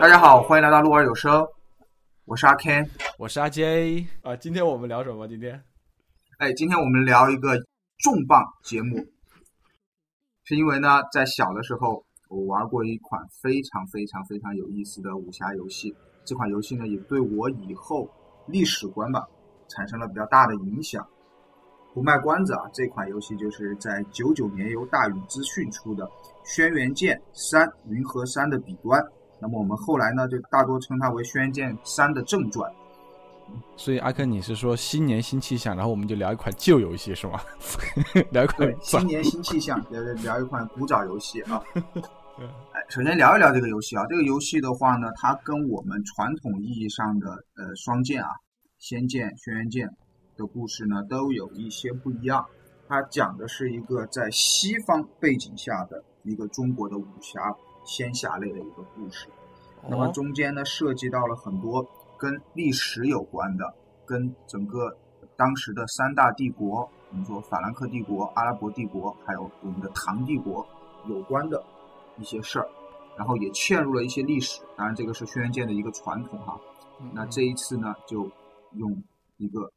大家好，欢迎来到鹿儿有声，我是阿 Ken，我是阿 J 啊。今天我们聊什么？今天，哎，今天我们聊一个重磅节目，是因为呢，在小的时候我玩过一款非常非常非常有意思的武侠游戏，这款游戏呢也对我以后历史观吧产生了比较大的影响。不卖关子啊，这款游戏就是在九九年由大宇资讯出的《轩辕剑三：云和山的彼端》。那么我们后来呢，就大多称它为《轩辕剑三》的正传。所以阿珂，你是说新年新气象，然后我们就聊一款旧游戏是吗？聊一款新年新气象，聊聊一款古早游戏啊。哎，首先聊一聊这个游戏啊。这个游戏的话呢，它跟我们传统意义上的呃双剑啊，《仙剑》《轩辕剑》。的故事呢都有一些不一样，它讲的是一个在西方背景下的一个中国的武侠仙侠类的一个故事，那么中间呢涉及到了很多跟历史有关的，跟整个当时的三大帝国，我们说法兰克帝国、阿拉伯帝国，还有我们的唐帝国有关的一些事儿，然后也嵌入了一些历史，当然这个是轩辕剑的一个传统哈。那这一次呢就用一个。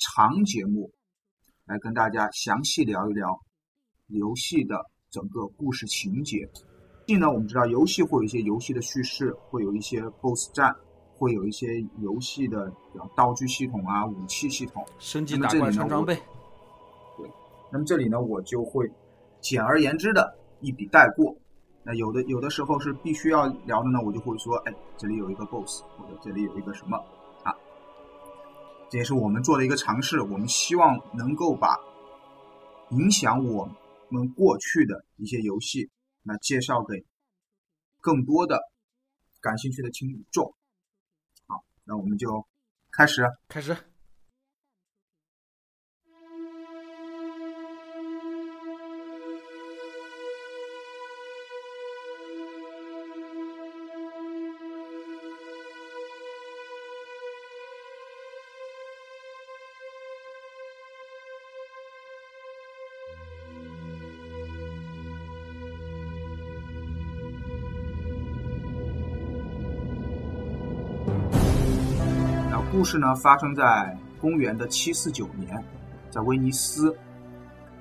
长节目来跟大家详细聊一聊游戏的整个故事情节。近呢，我们知道游戏会有一些游戏的叙事，会有一些 BOSS 战，会有一些游戏的道具系统啊、武器系统、升级打怪穿装备。对，那么这里呢，我就会简而言之的一笔带过。那有的有的时候是必须要聊的呢，我就会说，哎，这里有一个 BOSS，或者这里有一个什么啊。这也是我们做的一个尝试，我们希望能够把影响我们过去的一些游戏，来介绍给更多的感兴趣的听众。好，那我们就开始，开始。事呢发生在公元的七四九年，在威尼斯。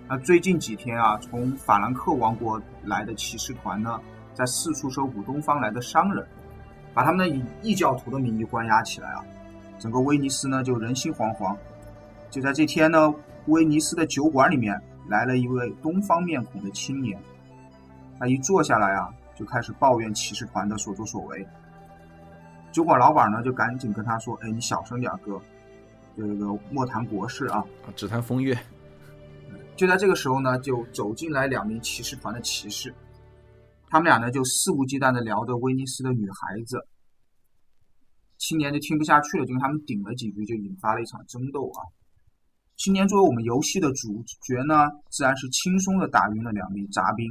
那最近几天啊，从法兰克王国来的骑士团呢，在四处搜捕东方来的商人，把他们以异教徒的名义关押起来啊。整个威尼斯呢就人心惶惶。就在这天呢，威尼斯的酒馆里面来了一位东方面孔的青年，他一坐下来啊，就开始抱怨骑士团的所作所为。酒馆老板呢，就赶紧跟他说：“哎，你小声点，哥，这个莫谈国事啊，只谈风月。”就在这个时候呢，就走进来两名骑士团的骑士，他们俩呢就肆无忌惮的聊着威尼斯的女孩子。青年就听不下去了，就跟他们顶了几句，就引发了一场争斗啊。青年作为我们游戏的主角呢，自然是轻松的打晕了两名杂兵。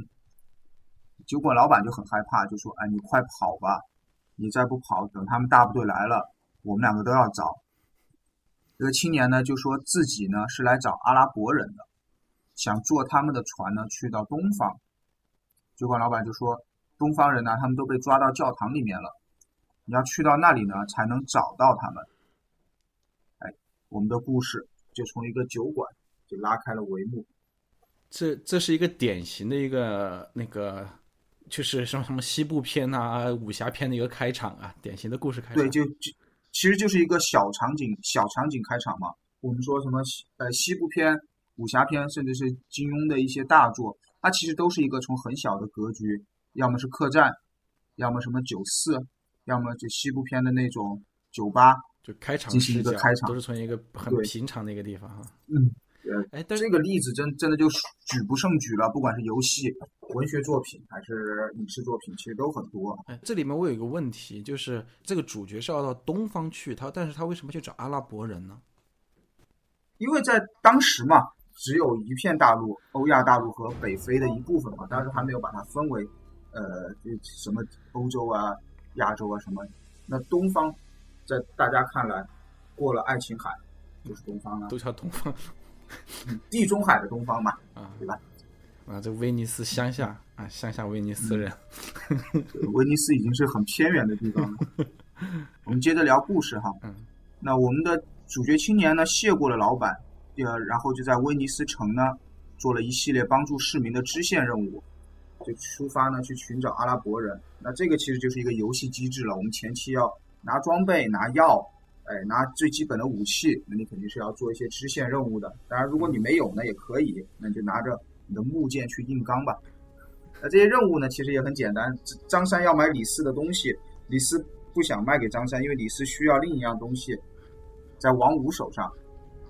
酒馆老板就很害怕，就说：“哎，你快跑吧。”你再不跑，等他们大部队来了，我们两个都要遭。这个青年呢，就说自己呢是来找阿拉伯人的，想坐他们的船呢去到东方。酒馆老板就说，东方人呢，他们都被抓到教堂里面了，你要去到那里呢，才能找到他们。哎，我们的故事就从一个酒馆就拉开了帷幕。这这是一个典型的一个那个。就是什么什么西部片啊、武侠片的一个开场啊，典型的故事开场。对，就就其实就是一个小场景、小场景开场嘛。我们说什么呃西部片、武侠片，甚至是金庸的一些大作，它其实都是一个从很小的格局，要么是客栈，要么什么酒肆，要么就西部片的那种酒吧，就开场进行一个开场，都是从一个很平常的一个地方哈。嗯。哎，这个例子真真的就举不胜举了，不管是游戏、文学作品还是影视作品，其实都很多。哎，这里面我有一个问题，就是这个主角是要到东方去，他但是他为什么去找阿拉伯人呢？因为在当时嘛，只有一片大陆，欧亚大陆和北非的一部分嘛，当时还没有把它分为，呃，就什么欧洲啊、亚洲啊什么。那东方，在大家看来，过了爱琴海就是东方了，都叫东方。地中海的东方嘛，啊，对吧？啊，这威尼斯乡下，啊，乡下威尼斯人，威尼斯已经是很偏远的地方了。我们接着聊故事哈。嗯。那我们的主角青年呢，谢过了老板，呃，然后就在威尼斯城呢，做了一系列帮助市民的支线任务，就出发呢去寻找阿拉伯人。那这个其实就是一个游戏机制了。我们前期要拿装备、拿药，哎，拿最基本的武器，那你肯定是要做一些支线任务的。当然，如果你没有呢，也可以，那你就拿着你的木剑去硬刚吧。那这些任务呢，其实也很简单。张三要买李四的东西，李四。不想卖给张三，因为李四需要另一样东西，在王五手上，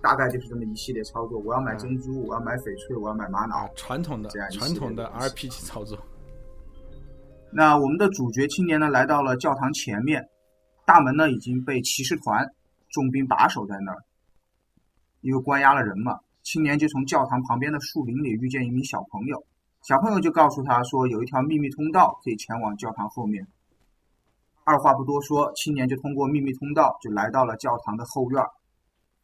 大概就是这么一系列操作。我要买珍珠，我要买翡翠，我要买玛瑙，传统的传统的 RPG 操作。那我们的主角青年呢，来到了教堂前面，大门呢已经被骑士团重兵把守在那儿，因为关押了人嘛。青年就从教堂旁边的树林里遇见一名小朋友，小朋友就告诉他说，有一条秘密通道可以前往教堂后面。二话不多说，青年就通过秘密通道就来到了教堂的后院。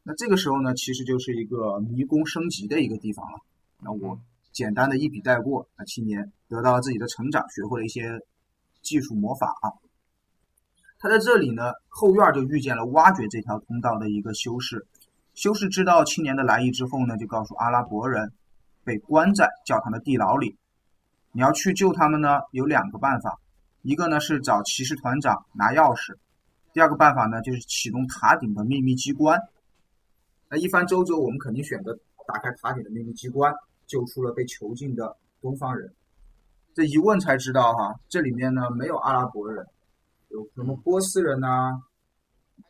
那这个时候呢，其实就是一个迷宫升级的一个地方了。那我简单的一笔带过，那青年得到了自己的成长，学会了一些技术魔法啊。他在这里呢，后院就遇见了挖掘这条通道的一个修士。修士知道青年的来意之后呢，就告诉阿拉伯人，被关在教堂的地牢里。你要去救他们呢，有两个办法。一个呢是找骑士团长拿钥匙，第二个办法呢就是启动塔顶的秘密机关。那一番周折，我们肯定选择打开塔顶的秘密机关，救出了被囚禁的东方人。这一问才知道哈，这里面呢没有阿拉伯人，有什么波斯人呐、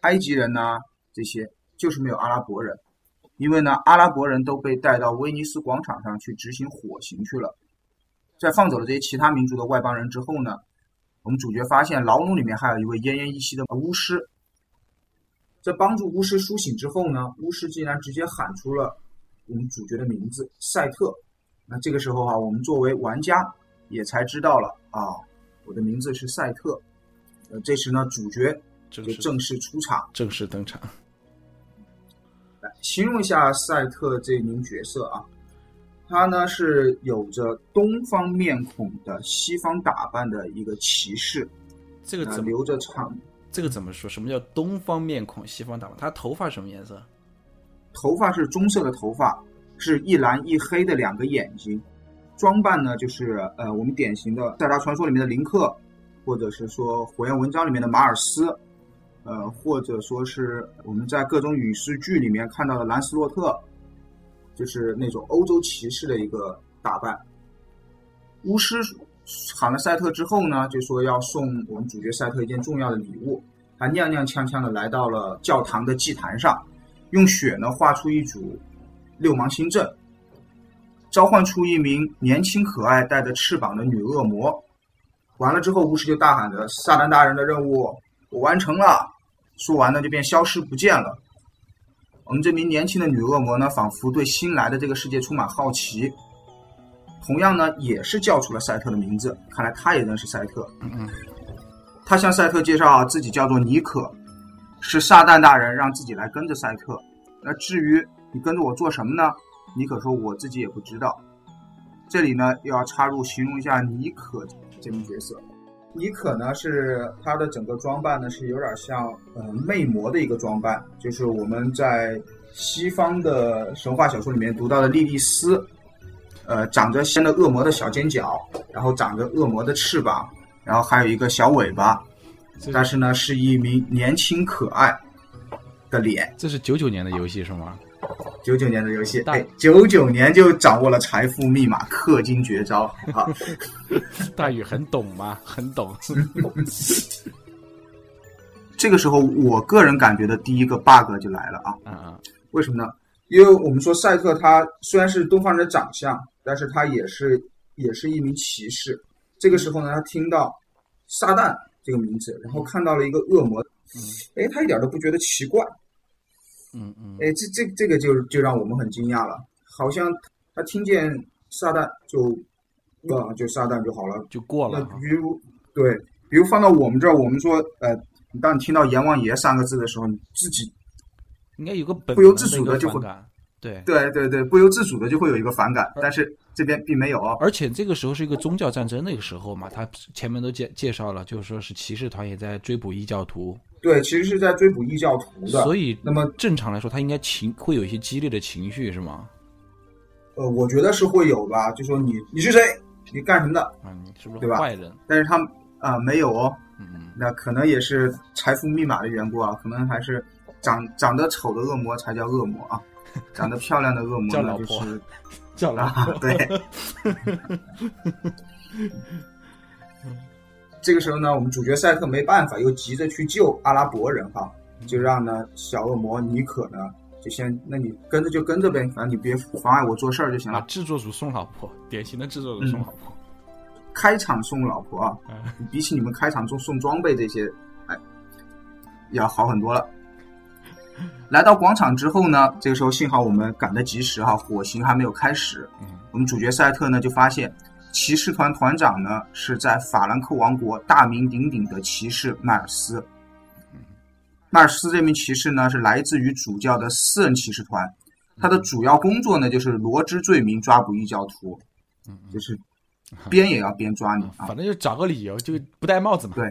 埃及人呐这些，就是没有阿拉伯人。因为呢，阿拉伯人都被带到威尼斯广场上去执行火刑去了。在放走了这些其他民族的外邦人之后呢？我们主角发现牢笼里面还有一位奄奄一息的巫师，在帮助巫师苏醒之后呢，巫师竟然直接喊出了我们主角的名字赛特。那这个时候啊，我们作为玩家也才知道了啊，我的名字是赛特。呃，这时呢，主角就正式出场，正式登场。来形容一下赛特这名角色啊。他呢是有着东方面孔的西方打扮的一个骑士，这个怎么留着长？这个怎么说？什么叫东方面孔西方打扮？他头发什么颜色？头发是棕色的头发，是一蓝一黑的两个眼睛。装扮呢就是呃我们典型的《塞达传说》里面的林克，或者是说《火焰文章》里面的马尔斯，呃或者说是我们在各种影视剧里面看到的兰斯洛特。就是那种欧洲骑士的一个打扮。巫师喊了赛特之后呢，就说要送我们主角赛特一件重要的礼物。他踉踉跄跄的来到了教堂的祭坛上，用血呢画出一组六芒星阵，召唤出一名年轻可爱、带着翅膀的女恶魔。完了之后，巫师就大喊着：“撒旦大人的任务我完成了！”说完呢，就便消失不见了。我们这名年轻的女恶魔呢，仿佛对新来的这个世界充满好奇，同样呢，也是叫出了赛特的名字。看来她也认识赛特。嗯嗯。他向赛特介绍自己叫做尼可，是撒旦大人让自己来跟着赛特。那至于你跟着我做什么呢？尼可说我自己也不知道。这里呢，又要插入形容一下尼可这名角色。妮可呢，是她的整个装扮呢，是有点像呃魅魔的一个装扮，就是我们在西方的神话小说里面读到的莉莉丝，呃，长着仙的恶魔的小尖角，然后长着恶魔的翅膀，然后还有一个小尾巴，但是呢，是一名年轻可爱的脸。这是九九年的游戏是吗？九九年的游戏，哎，九九年就掌握了财富密码，氪金绝招啊！大宇很懂吗？很懂。这个时候，我个人感觉的第一个 bug 就来了啊！嗯嗯，为什么呢？因为我们说赛特他虽然是东方人的长相，但是他也是也是一名骑士。这个时候呢，他听到撒旦这个名字，然后看到了一个恶魔，哎，他一点都不觉得奇怪。嗯嗯，哎，这这这个就就让我们很惊讶了，好像他听见撒旦就，啊，就撒旦就好了，就过。了。那比如对，比如放到我们这儿，我们说，呃，当你听到阎王爷三个字的时候，你自己应该有个不由自主的就会，对对对对，不由自主的就会有一个反感，但是这边并没有哦。而且这个时候是一个宗教战争那个时候嘛，他前面都介介绍了，就是说是骑士团也在追捕异教徒，对，其实是在追捕异教徒的。所以那么正常来说，他应该情会有一些激烈的情绪，是吗？呃，我觉得是会有吧，就说你你是谁，你干什么的？啊，你是不是坏人？但是他们啊、没有哦，嗯嗯，那可能也是财富密码的缘故啊，可能还是长长得丑的恶魔才叫恶魔啊，长得漂亮的恶魔呢就叫老婆是叫老啊婆，，对。这个时候呢，我们主角赛特没办法，又急着去救阿拉伯人哈，就让呢小恶魔尼可呢就先，那你跟着就跟着呗，反正你别妨碍我做事儿就行啊，了。制作组送老婆，典型的制作组送老婆。开场送老婆啊，嗯比起你们开场送送装备这些，哎，要好很多了。来到广场之后呢，这个时候幸好我们赶得及时哈，火刑还没有开始。嗯我们主角赛特呢就发现，骑士团团长呢是在法兰克王国大名鼎鼎的骑士迈尔斯。迈尔斯这名骑士呢是来自于主教的私人骑士团，他的主要工作呢就是罗织罪名，抓捕异教徒，就是边也要边抓你啊。反正就找个理由，就不戴帽子嘛。对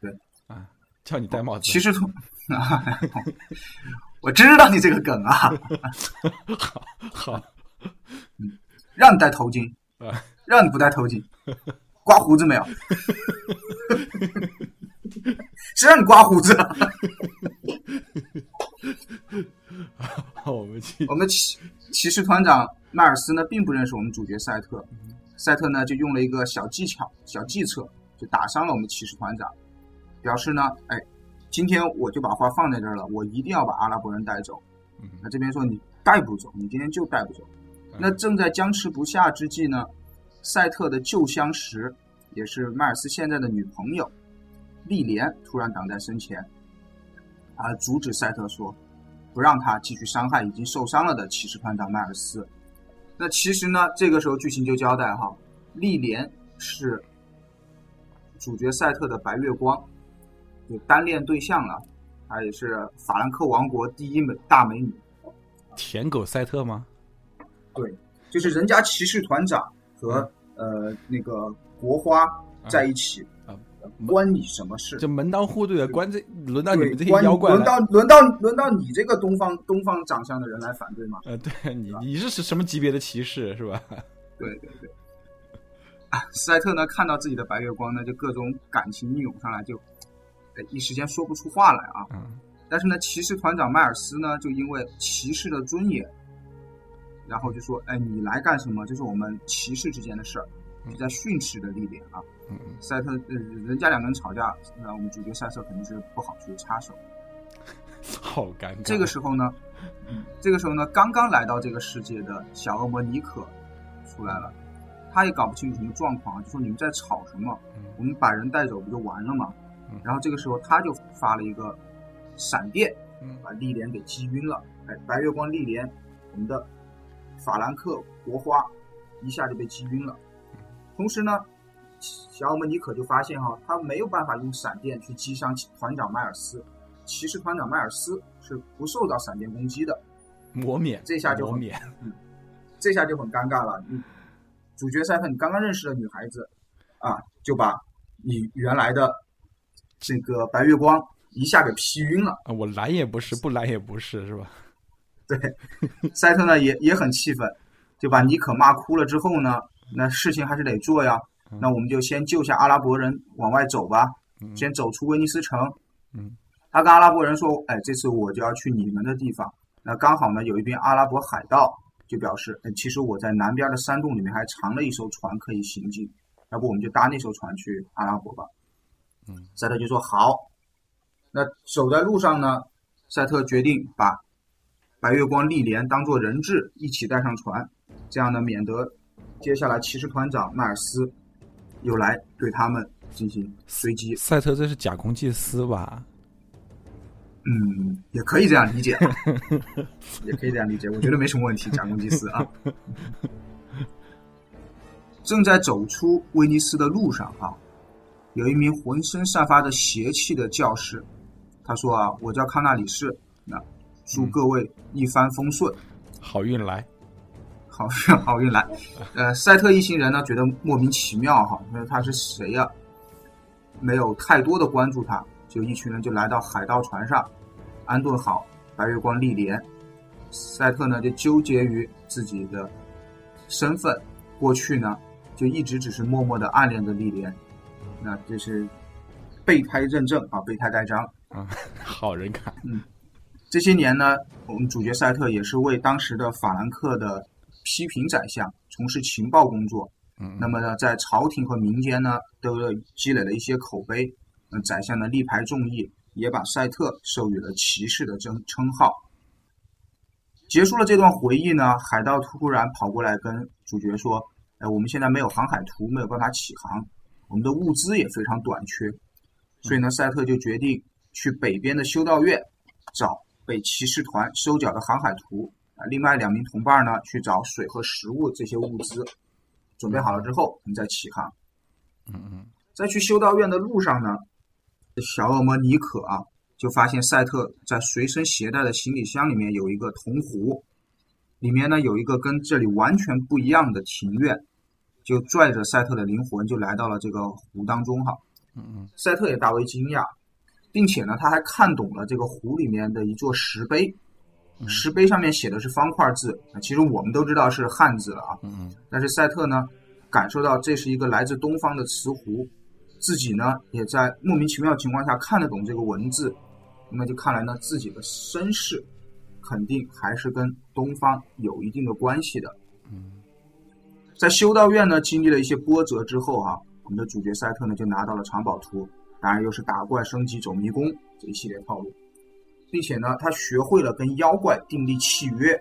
对啊，叫你戴帽子。骑士团，我知道你这个梗啊，好好。让你戴头巾，啊，让你不戴头巾，刮胡子没有？谁让你刮胡子。了？好，我们去。我们骑骑士团长迈尔斯呢，并不认识我们主角赛特，赛特呢就用了一个小技巧、小计策，就打伤了我们骑士团长，表示呢，哎，今天我就把话放在这儿了，我一定要把阿拉伯人带走。嗯那这边说你带不走，你今天就带不走。那正在僵持不下之际呢，赛特的旧相识，也是迈尔斯现在的女朋友莉莲，突然挡在身前，啊，阻止赛特说，不让他继续伤害已经受伤了的骑士团长迈尔斯。那其实呢，这个时候剧情就交代哈，莉莲是主角赛特的白月光，有单恋对象了，她也是法兰克王国第一美大美女。舔狗赛特吗？对，就是人家骑士团长和、呃那个国花在一起，啊关你什么事？就门当户对的，关这轮到你们这，些妖怪。轮到轮到轮到你这个东方东方长相的人来反对吗？呃，对你你是什么级别的骑士是吧？对 对对。啊，赛特呢看到自己的白月光呢，就各种感情一涌上来，就呃一时间说不出话来啊。嗯但是呢，骑士团长迈尔斯呢，就因为骑士的尊严，然后就说：“哎，你来干什么？这是我们骑士之间的事儿。”就在训斥的莉莲啊。赛特，呃，人家两个人吵架，那我们主角赛特肯定是不好去插手。好尴尬。这个时候呢，这个时候呢，刚刚来到这个世界的小恶魔尼可出来了，他也搞不清楚什么状况，就说你们在吵什么？嗯我们把人带走不就完了吗嗯？然后这个时候他就发了一个闪电，嗯把丽莲给击晕了。哎，白月光丽莲，我们的法兰克国花一下就被击晕了。同时呢，小恶魔尼可就发现哈，他没有办法用闪电去击伤团长迈尔斯。骑士团长迈尔斯是不受到闪电攻击的，磨免，这下就磨免。嗯这下就很尴尬了。嗯主角赛特，你刚刚认识的女孩子啊，就把你原来的这个白月光一下给劈晕了。啊，我来也不是，不来也不是，是吧？对赛特呢也也很气愤，就把尼可骂哭了之后呢，那事情还是得做呀。那我们就先救下阿拉伯人，往外走吧，嗯先走出威尼斯城。嗯，他跟阿拉伯人说：“哎，这次我就要去你们的地方。那刚好呢，有一边阿拉伯海盗就表示，哎，其实我在南边的山洞里面还藏了一艘船可以行进，要不我们就搭那艘船去阿拉伯吧。”嗯，赛特就说好。那走在路上呢，赛特决定把白月光丽莲当做人质一起带上船，这样呢，免得接下来骑士团长迈尔斯又来对他们进行追击。赛特这是假公济私吧？嗯，也可以这样理解，也可以这样理解，我觉得没什么问题，假公济私啊。正在走出威尼斯的路上哈、有一名浑身散发着邪气的教士，他说啊，我叫康纳里士，那祝各位一帆风顺。好运来，好运 好运来。呃，赛特一行人呢，觉得莫名其妙哈，那他是谁呀？没有太多的关注他，就一群人就来到海盗船上，安顿好白月光莉莲。赛特呢就纠结于自己的身份，过去呢就一直只是默默的暗恋着莉莲，那这是备胎认证啊，备胎盖章啊，好人卡。嗯，这些年呢，我们主角赛特也是为当时的法兰克的批评宰相从事情报工作。嗯，那么呢，在朝廷和民间呢，都积累了一些口碑。嗯，宰相的力排众议，也把赛特授予了骑士的称称号。结束了这段回忆呢，海盗突然跑过来跟主角说：“哎，我们现在没有航海图，没有办法起航，我们的物资也非常短缺。”所以呢，赛特就决定去北边的修道院找被骑士团收缴的航海图。啊，另外两名同伴呢，去找水和食物这些物资。准备好了之后，我们再起航。嗯嗯，在去修道院的路上呢，小恶魔尼可啊，就发现赛特在随身携带的行李箱里面有一个铜壶，里面呢有一个跟这里完全不一样的庭院，就拽着赛特的灵魂就来到了这个湖当中哈。嗯嗯，赛特也大为惊讶，并且呢，他还看懂了这个湖里面的一座石碑。石碑上面写的是方块字，其实我们都知道是汉字了啊。嗯但是赛特呢，感受到这是一个来自东方的瓷壶，自己呢也在莫名其妙情况下看得懂这个文字，那么就看来呢，自己的身世肯定还是跟东方有一定的关系的。嗯，在修道院呢经历了一些波折之后啊、我们的主角赛特呢就拿到了藏宝图，当然又是打怪升级走迷宫这一系列套路。并且呢，他学会了跟妖怪订立契约。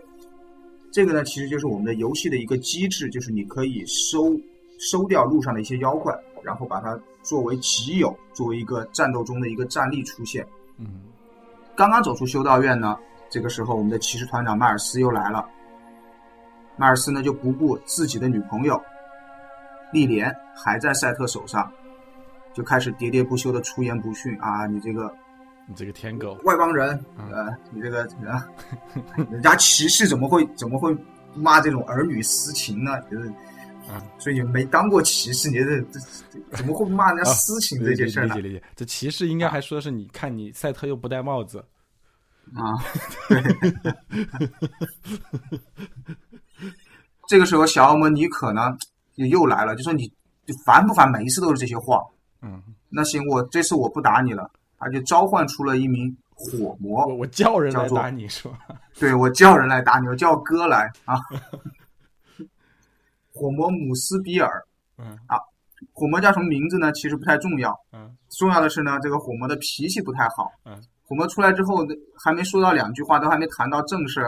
这个呢，其实就是我们的游戏的一个机制，就是你可以收收掉路上的一些妖怪，然后把它作为己有，作为一个战斗中的一个战力出现。嗯刚刚走出修道院呢，这个时候我们的骑士团长迈尔斯又来了。迈尔斯呢就不顾自己的女朋友莉莲还在赛特手上，就开始喋喋不休的出言不逊啊，你这个你这个天狗，外邦人，呃，你这个啊，人家骑士怎么会怎么会骂这种儿女私情呢？就是，啊，所以你没当过骑士，你这这这怎么会骂人家私情这件事呢理解？理解。这骑士应该还说的是，你看你赛特又不戴帽子，啊，对。这个时候，小恶魔尼可呢也又来了，就说你就烦不烦？每一次都是这些话。嗯，那行，我这次我不打你了，他就召唤出了一名火魔。我我叫人来打你是吧？对我叫人来打你，我叫哥来啊！火魔姆斯比尔，嗯啊火魔叫什么名字呢？其实不太重要，嗯重要的是呢，这个火魔的脾气不太好。嗯，火魔出来之后，还没说到两句话，都还没谈到正事，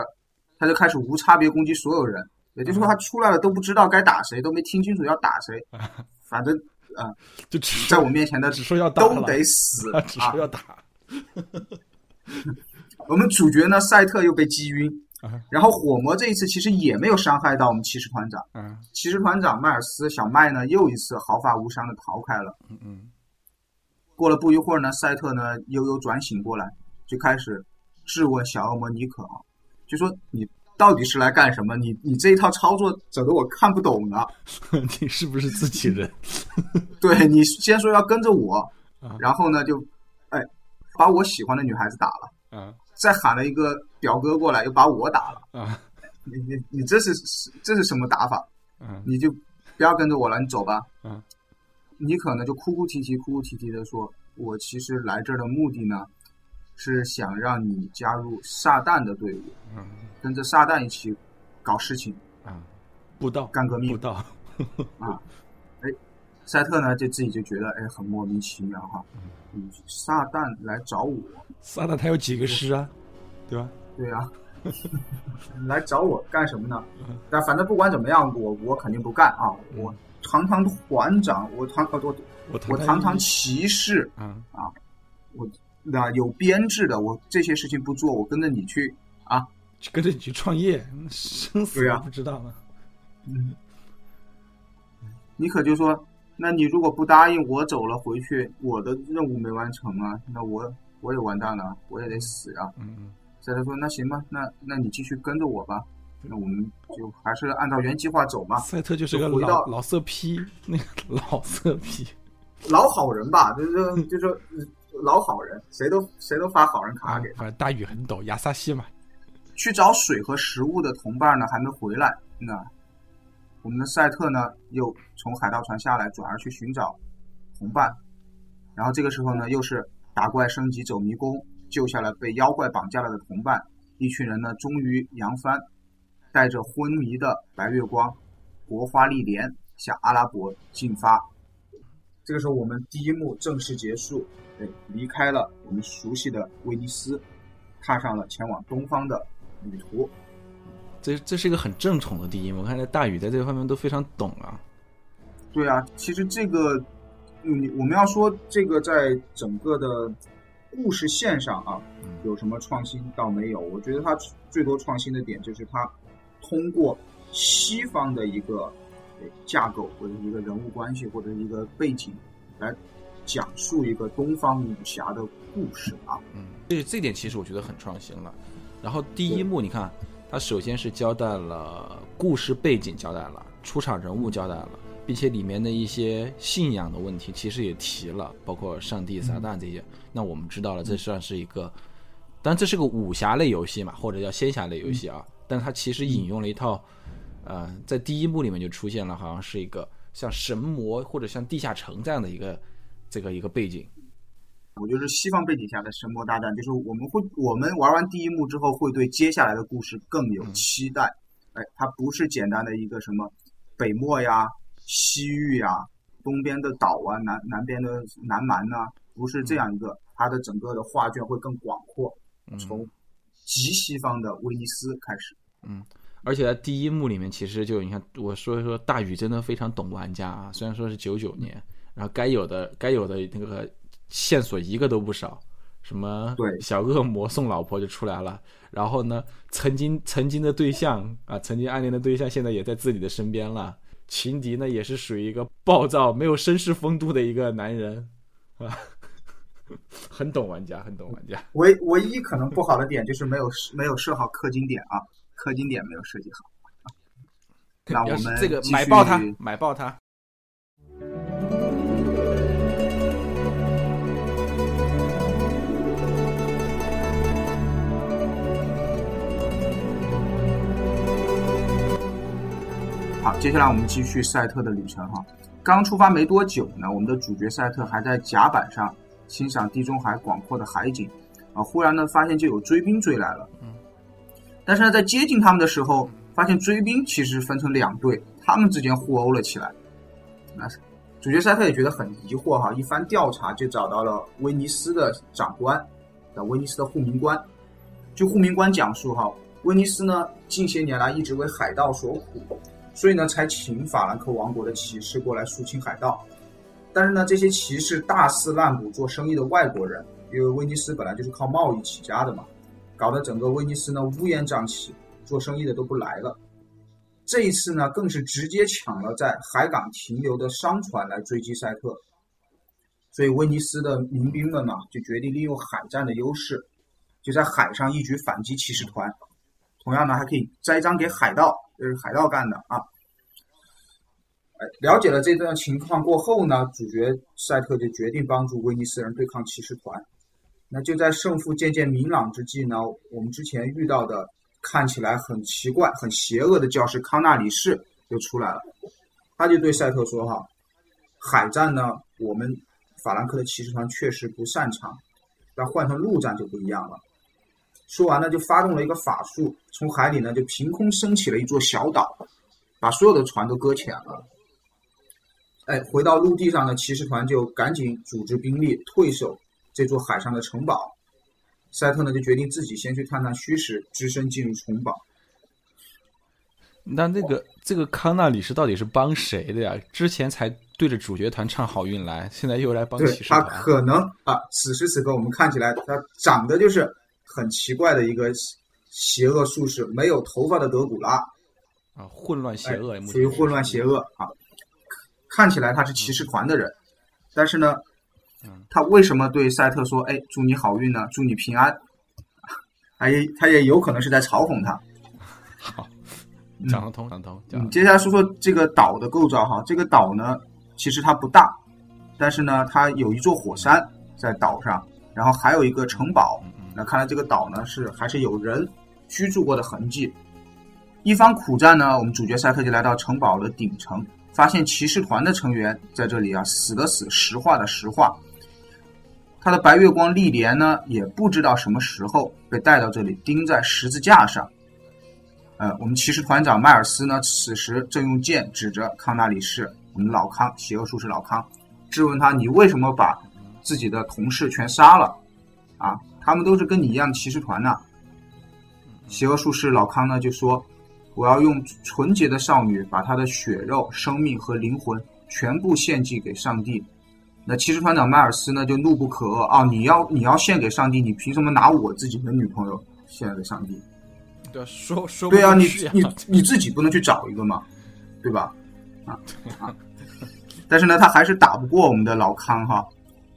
他就开始无差别攻击所有人。也就是说，他出来了都不知道该打谁，都没听清楚要打谁，反正啊 就只在我面前的只说要打都得死他只啊说！要打，我们主角呢，赛特又被击晕啊，然后火魔这一次其实也没有伤害到我们骑士团长。嗯骑士团长迈尔斯小麦呢，又一次毫发无伤的逃开了。嗯嗯过了不一会儿呢，赛特呢悠悠转醒过来，就开始质问小恶魔尼可啊，就说你到底是来干什么？你你这一套操作整的我看不懂了。你是不是自己人？对你先说要跟着我啊，然后呢就，哎，把我喜欢的女孩子打了，啊再喊了一个表哥过来，又把我打了。啊你你你这是这是什么打法？嗯你就不要跟着我了，你走吧。嗯，你可能就哭哭啼啼、哭哭啼啼的说：“我其实来这儿的目的呢，是想让你加入撒旦的队伍，嗯跟着撒旦一起搞事情、啊，布道干革命布。道，啊。”哎，赛特呢就自己就觉得哎很莫名其妙哈，嗯，撒旦来找我，撒旦他有几个师啊？对吧？对啊，来找我干什么呢？但反正不管怎么样，我我肯定不干啊！我堂堂团长，我堂呃我我我堂堂骑士，啊那有编制的，我这些事情不做，我跟着你去啊！去跟着你去创业，生死不知道呢。嗯，你可就说：“那你如果不答应，我走了回去，我的任务没完成啊，那我我也完蛋了，我也得死啊！”嗯赛特说：“那行吧，那那你继续跟着我吧。”那我们就还是按照原计划走嘛。赛特就是个回到老老色批，那个老色批，老好人吧，就是 就是老好人，谁都谁都发好人卡给他。大雨很陡，亚萨西嘛。去找水和食物的同伴呢还没回来，那我们的赛特呢又从海盗船下来，转而去寻找同伴。然后这个时候呢，又是打怪升级走迷宫，救下了被妖怪绑架了的同伴。一群人呢终于扬帆，带着昏迷的白月光，国花丽莲向阿拉伯进发。这个时候，我们第一幕正式结束，对，离开了我们熟悉的威尼斯，踏上了前往东方的旅途。这这是一个很正统的第一幕，我看这大宇在这方面都非常懂啊。对啊，其实这个，嗯，我们要说这个在整个的故事线上啊，有什么创新倒没有。我觉得它最多创新的点就是它通过西方的一个架构或者一个人物关系或者一个背景来讲述一个东方武侠的故事啊。嗯，这这点其实我觉得很创新了。然后第一幕你看，它首先是交代了故事背景，交代了出场人物，交代了。并且里面的一些信仰的问题，其实也提了，包括上帝、撒旦这些。那我们知道了，这算是一个，当然这是个武侠类游戏嘛，或者叫仙侠类游戏啊。但它其实引用了一套，呃，在第一幕里面就出现了，好像是一个像神魔或者像地下城这样的一个这个一个背景。我觉得是西方背景下的神魔大战，就是我们会我们玩完第一幕之后，会对接下来的故事更有期待。哎，它不是简单的一个什么北漠呀。西域呀，东边的岛啊，南南边的南蛮呐，不是这样一个，它的整个的画卷会更广阔，从极西方的威尼斯开始。嗯，而且在第一幕里面，其实就你看，我说一说，大宇真的非常懂玩家啊。虽然说是九九年，然后该有的该有的那个线索一个都不少，什么对小恶魔送老婆就出来了，然后呢，曾经曾经的对象啊，曾经暗恋的对象，现在也在自己的身边了。情敌呢，也是属于一个暴躁、没有绅士风度的一个男人，啊，很懂玩家，很懂玩家。唯唯一可能不好的点就是没有没有设好氪金点啊，氪金点没有设计好。那我们这个买爆它，买爆它。好，接下来我们继续赛特的旅程哈。刚出发没多久呢，我们的主角赛特还在甲板上欣赏地中海广阔的海景，啊，忽然呢发现就有追兵追来了。嗯。但是呢，在接近他们的时候，发现追兵其实分成两队，他们之间互殴了起来。那主角赛特也觉得很疑惑哈，一番调查就找到了威尼斯的长官，的威尼斯的护民官。据护民官讲述哈，威尼斯呢近些年来一直为海盗所苦。所以呢，才请法兰克王国的骑士过来肃清海盗。但是呢，这些骑士大肆滥捕做生意的外国人，因为威尼斯本来就是靠贸易起家的嘛，搞得整个威尼斯呢乌烟瘴气，做生意的都不来了。这一次呢，更是直接抢了在海港停留的商船来追击赛特。所以威尼斯的民兵们嘛，就决定利用海战的优势，就在海上一举反击骑士团。同样呢，还可以栽赃给海盗。这是海盗干的啊！了解了这段情况过后呢，主角赛特就决定帮助威尼斯人对抗骑士团。那就在胜负渐渐明朗之际呢，我们之前遇到的看起来很奇怪、很邪恶的教师康纳里士就出来了。他就对赛特说：“哈，海战呢，我们法兰克的骑士团确实不擅长，但换成陆战就不一样了。”说完呢，就发动了一个法术，从海里呢就凭空升起了一座小岛，把所有的船都搁浅了。哎，回到陆地上呢骑士团就赶紧组织兵力退守这座海上的城堡。赛特呢就决定自己先去探探虚实，只身进入城堡。那那个这个康纳里是到底是帮谁的呀？之前才对着主角团唱好运来，现在又来帮骑士团。他可能啊，此时此刻我们看起来他长得就是。很奇怪的一个邪恶术士，没有头发的德古拉啊，混乱邪恶，属于混乱邪恶啊。看起来他是骑士团的人，但是呢，他为什么对赛特说：“哎，祝你好运呢，祝你平安？” 他也他也有可能是在嘲讽他。好，讲得通，讲得通。嗯，接下来说说这个岛的构造哈。这个岛呢，其实它不大，但是呢，它有一座火山在岛上，然后还有一个城堡。那看来这个岛呢是还是有人居住过的痕迹。一番苦战呢，我们主角赛特就来到城堡的顶层，发现骑士团的成员在这里啊，死的死，石化的石化。他的白月光历莲呢，也不知道什么时候被带到这里，钉在十字架上。呃，我们骑士团长迈尔斯呢，此时正用剑指着康纳里士，我们老康，邪恶术士老康，质问他：“你为什么把自己的同事全杀了？啊，他们都是跟你一样的骑士团呢？”邪恶术士老康呢就说：“我要用纯洁的少女，把她的血肉、生命和灵魂全部献祭给上帝。”那骑士团长迈尔斯呢就怒不可遏啊！你要你要献给上帝，你凭什么拿我自己的女朋友献给上帝？对，说说对啊，你你你自己不能去找一个吗？对吧？啊啊！但是呢，他还是打不过我们的老康哈。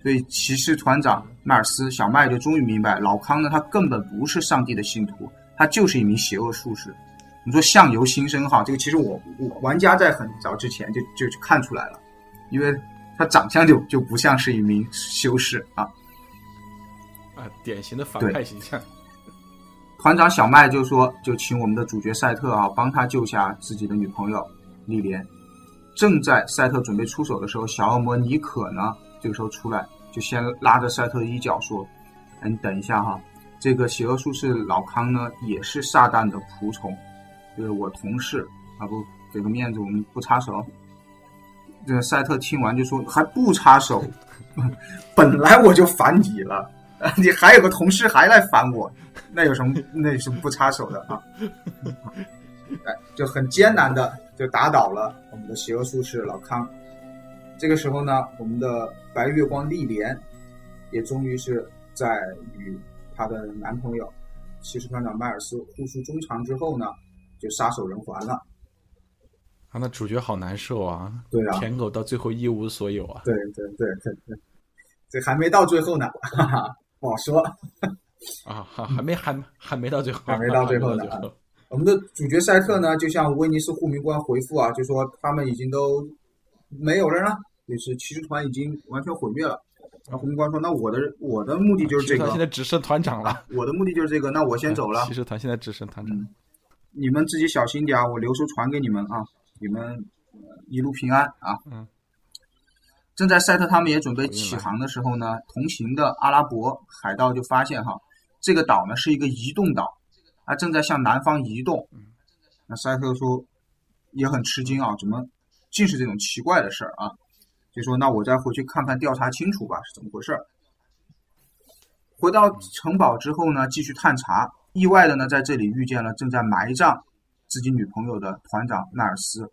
所以骑士团长迈尔斯小麦就终于明白，老康呢，他根本不是上帝的信徒，他就是一名邪恶术士。你说相由心生哈，这个其实我我玩家在很早之前就就看出来了，因为。他长相就就不像是一名修士啊，啊，典型的反派形象。团长小麦就说：“就请我们的主角赛特啊，帮他救下自己的女朋友莉莲。”正在赛特准备出手的时候，小恶魔尼可呢，这个时候出来，就先拉着赛特的衣角说：“哎，你等一下哈，这个邪恶术士老康呢，也是撒旦的仆从，就是我同事啊，不给个面子，我们不插手。”这个赛特听完就说：“还不插手？本来我就烦你了，你还有个同事还来烦我，那有什么？那有什么不插手的啊？”哎，就很艰难的就打倒了我们的邪恶术士老康。这个时候呢，我们的白月光丽莲也终于是在与她的男朋友骑士团长迈尔斯互诉衷肠之后呢，就撒手人寰了。啊那主角好难受啊！对啊，舔狗到最后一无所有啊！对对对对对，这还没到最后呢，哈哈，不好说。啊，还还没还还没到最后，还没到最后 呢。我们的主角赛特呢，就向威尼斯护民官回复啊，就说他们已经都没有了呢，就是骑士团已经完全毁灭了。然后护民官说：“那我的我的目的就是这个。”现在只剩团长了。我的目的就是这个，那我先走了。骑士团现在只剩团长，你们自己小心点，我留书传给你们啊。你们一路平安啊！嗯。正在赛特他们也准备起航的时候呢，同行的阿拉伯海盗就发现哈，这个岛呢是一个移动岛，它正在向南方移动。那赛特说也很吃惊啊，怎么尽是这种奇怪的事儿啊？就说那我再回去看看，调查清楚吧，是怎么回事儿？回到城堡之后呢，继续探查，意外的呢，在这里遇见了正在埋葬。自己女朋友的团长奈尔斯，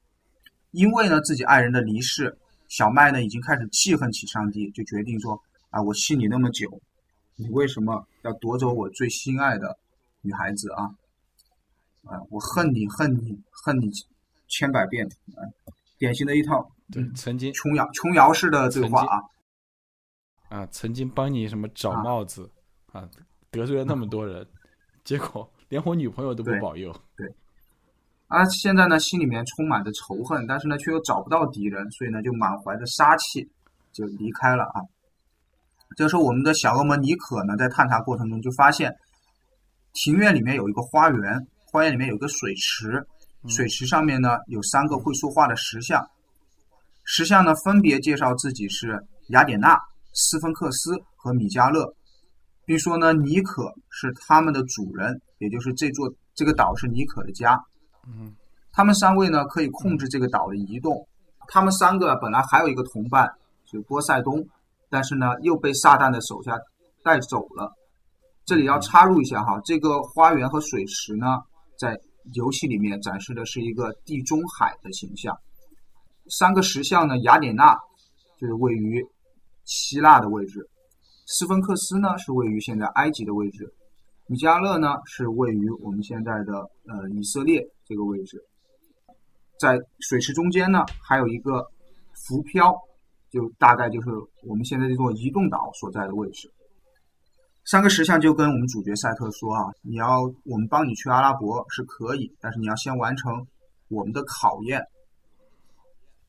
因为呢自己爱人的离世，小麦呢已经开始记恨起上帝，就决定说：啊，我信你那么久，你为什么要夺走我最心爱的女孩子啊？啊，我恨你，恨你，恨你千百遍！啊，典型的一套对曾经琼瑶琼瑶式的对话啊啊，曾经帮你什么找帽子啊，得罪了那么多人，结果连我女朋友都不保佑，对。啊现在呢，心里面充满着仇恨，但是呢，却又找不到敌人，所以呢，就满怀着杀气就离开了啊。这时候，我们的小恶魔尼可呢，在探查过程中就发现，庭院里面有一个花园，花园里面有个水池，水池上面呢有三个会说话的石像，石像呢分别介绍自己是雅典娜、斯芬克斯和米迦勒，并说呢，尼可是他们的主人，也就是这座这个岛是尼可的家。嗯，他们三位呢可以控制这个岛的移动。他们三个本来还有一个同伴，就是波塞冬，但是呢又被撒旦的手下带走了。这里要插入一下哈，这个花园和水池呢，在游戏里面展示的是一个地中海的形象。三个石像呢，雅典娜就是位于希腊的位置，斯芬克斯呢是位于现在埃及的位置。米迦勒呢是位于我们现在的呃以色列这个位置，在水池中间呢还有一个浮漂，就大概就是我们现在这座移动岛所在的位置。三个石像就跟我们主角赛特说啊，你要我们帮你去阿拉伯是可以，但是你要先完成我们的考验。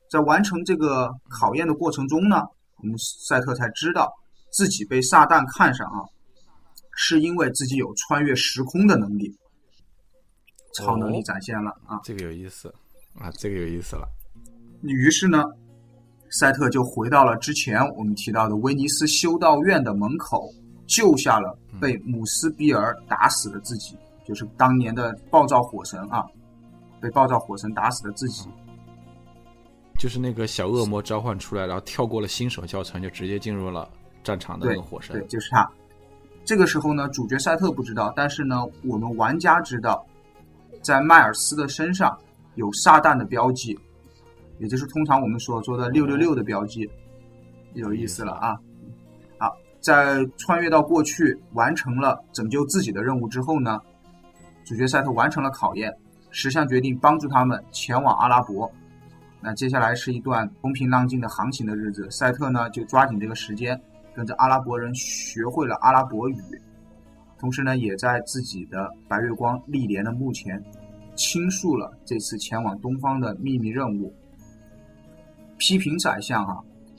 在完成这个考验的过程中呢，我们赛特才知道自己被撒旦看上啊，是因为自己有穿越时空的能力，超能力展现了啊。这个有意思啊，这个有意思了。于是呢，赛特就回到了之前我们提到的威尼斯修道院的门口，救下了被姆斯比尔打死的自己，就是当年的暴躁火神啊，被暴躁火神打死的自己。就是那个小恶魔召唤出来，然后跳过了新手教程，就直接进入了战场的那个火神。对，就是他。这个时候呢，主角赛特不知道，但是呢，我们玩家知道，在迈尔斯的身上有撒旦的标记，也就是通常我们所说的六六六的标记。有意思了啊！好，在穿越到过去，完成了拯救自己的任务之后呢，主角赛特完成了考验，石像决定帮助他们前往阿拉伯。那接下来是一段风平浪静的航行的日子，赛特呢就抓紧这个时间，跟着阿拉伯人学会了阿拉伯语，同时呢也在自己的白月光历莲的墓前倾诉了这次前往东方的秘密任务。批评宰相啊，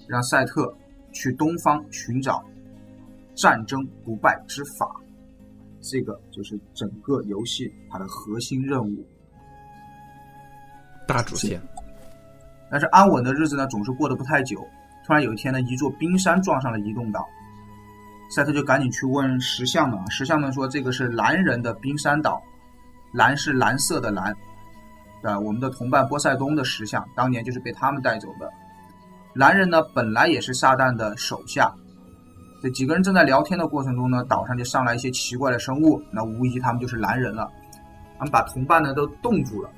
让赛特去东方寻找战争不败之法，这个就是整个游戏它的核心任务，大主线。但是安稳的日子呢，总是过得不太久。突然有一天呢，一座冰山撞上了移动岛，赛特就赶紧去问石像们，石像们说这个是蓝人的冰山岛，蓝是蓝色的蓝，啊，我们的同伴波塞冬的石像当年就是被他们带走的。蓝人呢，本来也是撒旦的手下。这几个人正在聊天的过程中呢，岛上就上来一些奇怪的生物，那无疑他们就是蓝人了。他们把同伴呢都冻住了。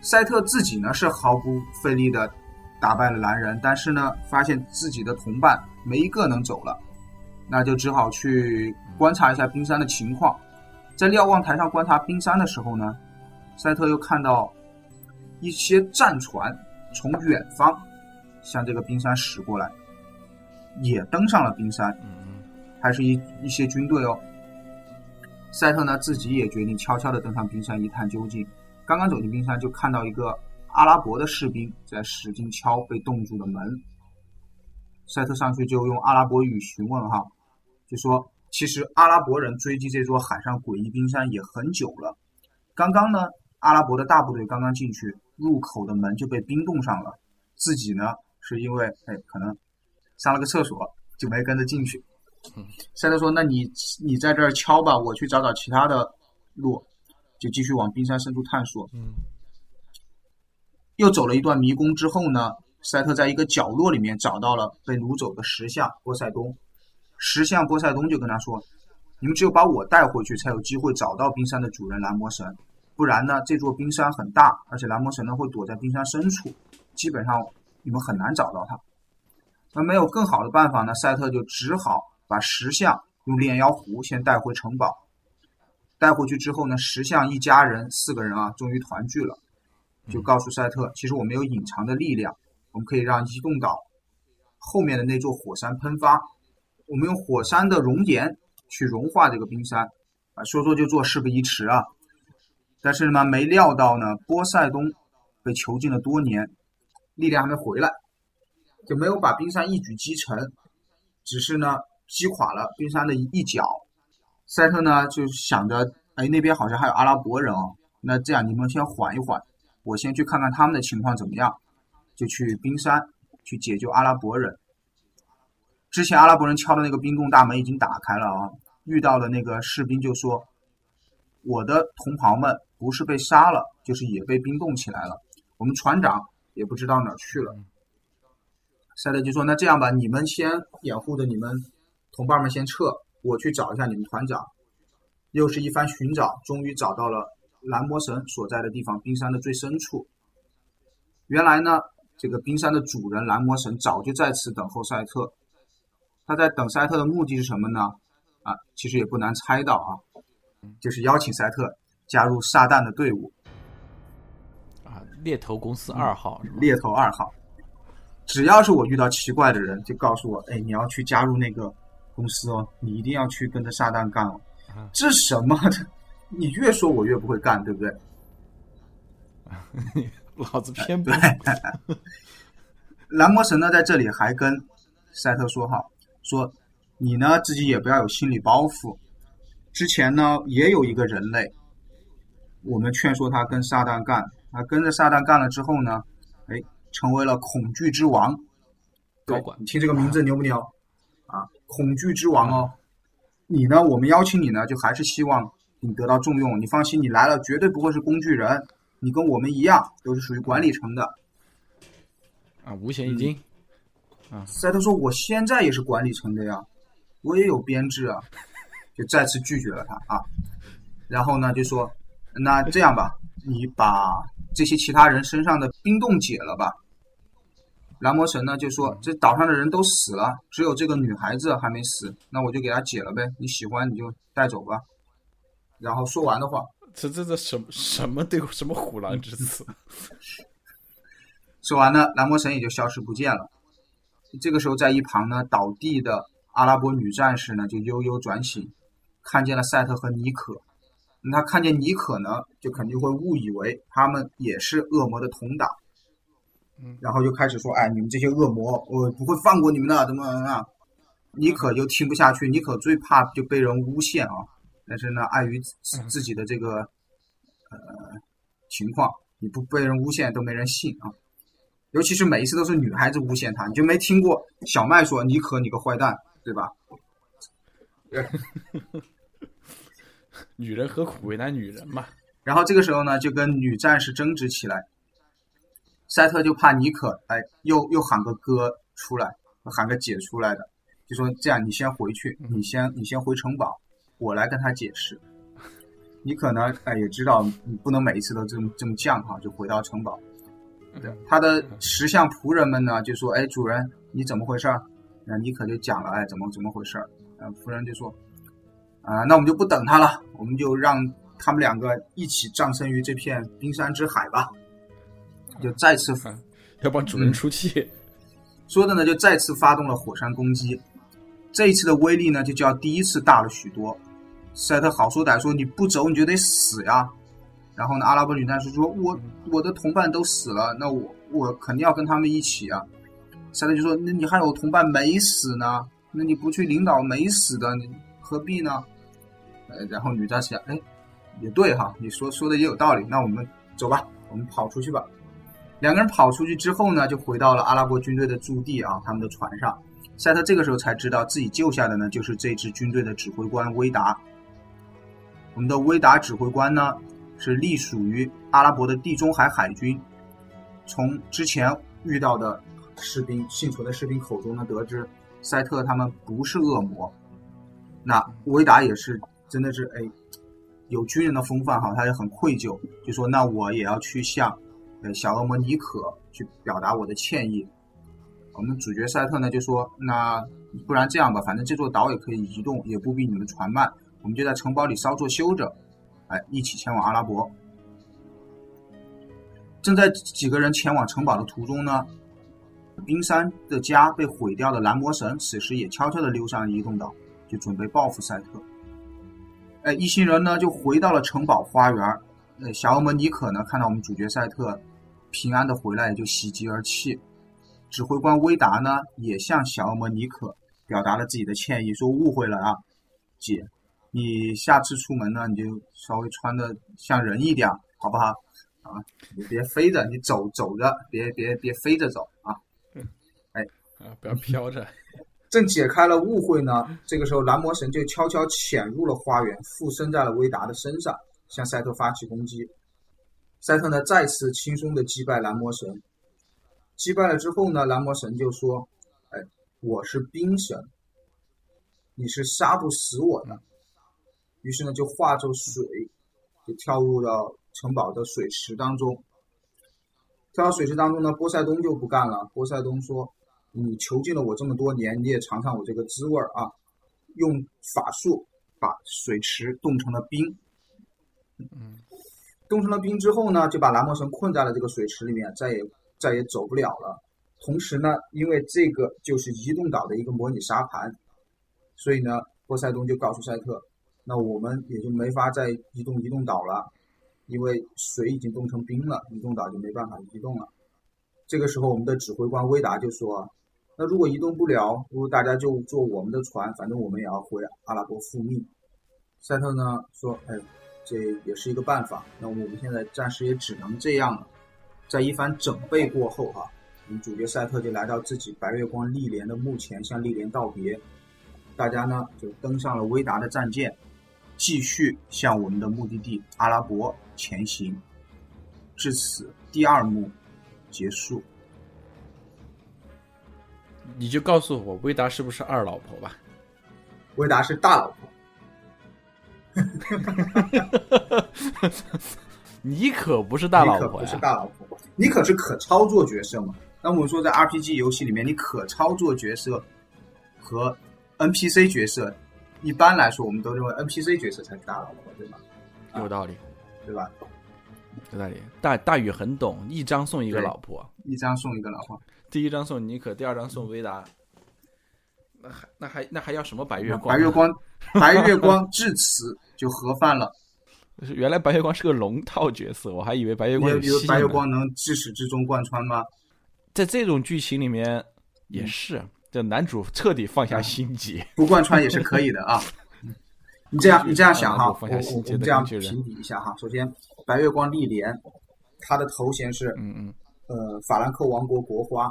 赛特自己呢是毫不费力的打败了蓝人，但是呢发现自己的同伴没一个能走了，那就只好去观察一下冰山的情况。在瞭望台上观察冰山的时候呢，赛特又看到一些战船从远方向这个冰山驶过来，也登上了冰山，还是一一些军队哦。赛特呢自己也决定悄悄的登上冰山一探究竟。刚刚走进冰山，就看到一个阿拉伯的士兵在使劲敲被冻住的门。赛特上去就用阿拉伯语询问哈，就说其实阿拉伯人追击这座海上诡异冰山也很久了。刚刚呢，阿拉伯的大部队刚刚进去，入口的门就被冰冻上了。自己呢，是因为哎可能上了个厕所，就没跟着进去。赛特说：“那你你在这儿敲吧，我去找找其他的路。”就继续往冰山深处探索。嗯，又走了一段迷宫之后呢，赛特在一个角落里面找到了被掳走的石像波塞冬。石像波塞冬就跟他说：“你们只有把我带回去，才有机会找到冰山的主人蓝魔神。不然呢，这座冰山很大，而且蓝魔神呢会躲在冰山深处，基本上你们很难找到他。那没有更好的办法呢，赛特就只好把石像用炼妖壶先带回城堡。”带回去之后呢，石像一家人四个人啊，终于团聚了，就告诉赛特，其实我们有隐藏的力量，我们可以让移动岛后面的那座火山喷发，我们用火山的熔岩去融化这个冰山，啊，说做就做，事不宜迟啊。但是呢，没料到呢，波塞冬被囚禁了多年，力量还没回来，就没有把冰山一举击沉，只是呢，击垮了冰山的一一角。赛特呢就想着，哎，那边好像还有阿拉伯人哦。那这样你们先缓一缓，我先去看看他们的情况怎么样，就去冰山去解救阿拉伯人。之前阿拉伯人敲的那个冰洞大门已经打开了啊，遇到的那个士兵就说：“我的同袍们不是被杀了，就是也被冰冻起来了。我们船长也不知道哪儿去了。”赛特就说：“那这样吧，你们先掩护着你们同伴们先撤。”我去找一下你们团长，又是一番寻找，终于找到了蓝魔神所在的地方——冰山的最深处。原来呢，这个冰山的主人蓝魔神早就在此等候赛特。他在等赛特的目的是什么呢？啊，其实也不难猜到啊，就是邀请赛特加入撒旦的队伍。啊，猎头公司二号，猎头二号。只要是我遇到奇怪的人，就告诉我，哎，你要去加入那个。公司哦，你一定要去跟着撒旦干哦！这什么？你越说我越不会干，对不对？老子偏不。蓝魔 神呢，在这里还跟赛特说哈，说你呢自己也不要有心理包袱。之前呢也有一个人类，我们劝说他跟撒旦干，他跟着撒旦干了之后呢，哎，成为了恐惧之王。高管，你听这个名字牛不牛？啊，恐惧之王哦。你呢，我们邀请你呢，就还是希望你得到重用。你放心，你来了绝对不会是工具人，你跟我们一样，都是属于管理层的。啊，五险一金。啊，赛特说：“我现在也是管理层的呀，我也有编制啊。”就再次拒绝了他啊。然后呢，就说：“那这样吧，你把这些其他人身上的冰冻解了吧。”蓝魔神呢就说：“这岛上的人都死了，只有这个女孩子还没死，那我就给她解了呗。你喜欢你就带走吧。”然后说完的话，这这这什么什么对什么虎狼之词？说完呢，蓝魔神也就消失不见了。这个时候，在一旁呢倒地的阿拉伯女战士呢就悠悠转醒，看见了赛特和尼可。那他看见尼可呢，就肯定会误以为他们也是恶魔的同党。然后就开始说：“哎，你们这些恶魔，我不会放过你们的，怎么怎么样？”尼可就听不下去，尼可最怕就被人诬陷啊。但是呢，碍于自自己的这个呃情况，你不被人诬陷都没人信啊。尤其是每一次都是女孩子诬陷他，你就没听过小麦说尼可你个坏蛋，对吧？女人何苦为难女人嘛？然后这个时候呢，就跟女战士争执起来。赛特就怕尼可哎，又又喊个哥出来，喊个姐出来的，就说这样，你先回去，你先你先回城堡，我来跟他解释。尼可呢，哎，也知道你不能每一次都这么这么犟哈，就回到城堡。他的石像仆人们呢，就说：“哎，主人，你怎么回事？”那尼可就讲了：“哎，怎么怎么回事？”呃，仆人就说：“啊，那我们就不等他了，我们就让他们两个一起葬身于这片冰山之海吧。”就再次要帮主人出气，说的呢，就再次发动了火山攻击。这一次的威力呢，就较第一次大了许多。赛特好说歹说，你不走你就得死呀。然后呢，阿拉伯女战士说：“我我的同伴都死了，那我我肯定要跟他们一起啊。”赛特就说：“那你还有同伴没死呢？那你不去领导没死的，你何必呢？”呃，然后女战士哎，也对哈，你说说的也有道理。那我们走吧，我们跑出去吧。两个人跑出去之后呢，就回到了阿拉伯军队的驻地啊，他们的船上。赛特这个时候才知道自己救下的呢，就是这支军队的指挥官威达。我们的威达指挥官呢，是隶属于阿拉伯的地中海海军。从之前遇到的士兵幸存的士兵口中呢，得知赛特他们不是恶魔。那威达也是真的是哎，有军人的风范哈，他也很愧疚，就说那我也要去向。小恶魔尼可去表达我的歉意。我们主角赛特呢就说：“那不然这样吧，反正这座岛也可以移动，也不比你们船慢，我们就在城堡里稍作休整，哎，一起前往阿拉伯。”正在几个人前往城堡的途中呢，冰山的家被毁掉的蓝魔神此时也悄悄地溜上了移动岛，就准备报复赛特。哎，一行人呢就回到了城堡花园。呃，小恶魔尼可呢，看到我们主角赛特平安的回来，就喜极而泣。指挥官威达呢，也向小恶魔尼可表达了自己的歉意，说误会了啊，姐，你下次出门呢，你就稍微穿的像人一点，好不好？啊，你别飞着，你走走着，别别别飞着走啊。哎，啊，不要飘着。正解开了误会呢，这个时候蓝魔神就悄悄潜入了花园，附身在了威达的身上。向赛特发起攻击，赛特呢再次轻松的击败蓝魔神。击败了之后呢，蓝魔神就说：“哎，我是冰神，你是杀不死我的。”于是呢，就化作水，就跳入到城堡的水池当中。跳到水池当中呢，波塞冬就不干了。波塞冬说：“你囚禁了我这么多年，你也尝尝我这个滋味啊！”用法术把水池冻成了冰。嗯，冻成了冰之后呢，就把蓝魔神困在了这个水池里面，再也再也走不了了。同时呢，因为这个就是移动岛的一个模拟沙盘，所以呢，波塞冬就告诉赛特，那我们也就没法再移动移动岛了。因为水已经冻成冰了，移动岛就没办法移动了。这个时候，我们的指挥官威达就说：“那如果移动不了，不如大家就坐我们的船，反正我们也要回阿拉伯复命。”赛特呢说：“哎，这也是一个办法。那我们现在暂时也只能这样了。”在一番整备过后，哈，我们主角赛特就来到自己白月光历莲的墓前，向历莲道别。大家呢就登上了威达的战舰，继续向我们的目的地阿拉伯前行。至此，第二幕结束。你就告诉我，威达是不是二老婆吧？威达是大老婆。你可不是大老婆呀！不是大老婆，你可是可操作角色嘛？那我们说在 RPG 游戏里面，你可操作角色和 NPC 角色，一般来说我们都认为 NPC 角色才是大老婆，对吧？有道理，对吧？有道理。大大宇很懂，一张送一个老婆，一张送一个老婆。第一张送妮可，第二张送维达。那还那还那还要什么白月光？白月光，白月光至此就盒饭了。原来白月光是个龙套角色，我还以为白月光有白月光能至始至终贯穿吗？在这种剧情里面也是，这男主彻底放下心结，不贯穿也是可以的啊。你这样你这样想哈，我我们这样评比一下哈。首先，白月光历莲，他的头衔是嗯嗯呃法兰克王国国花，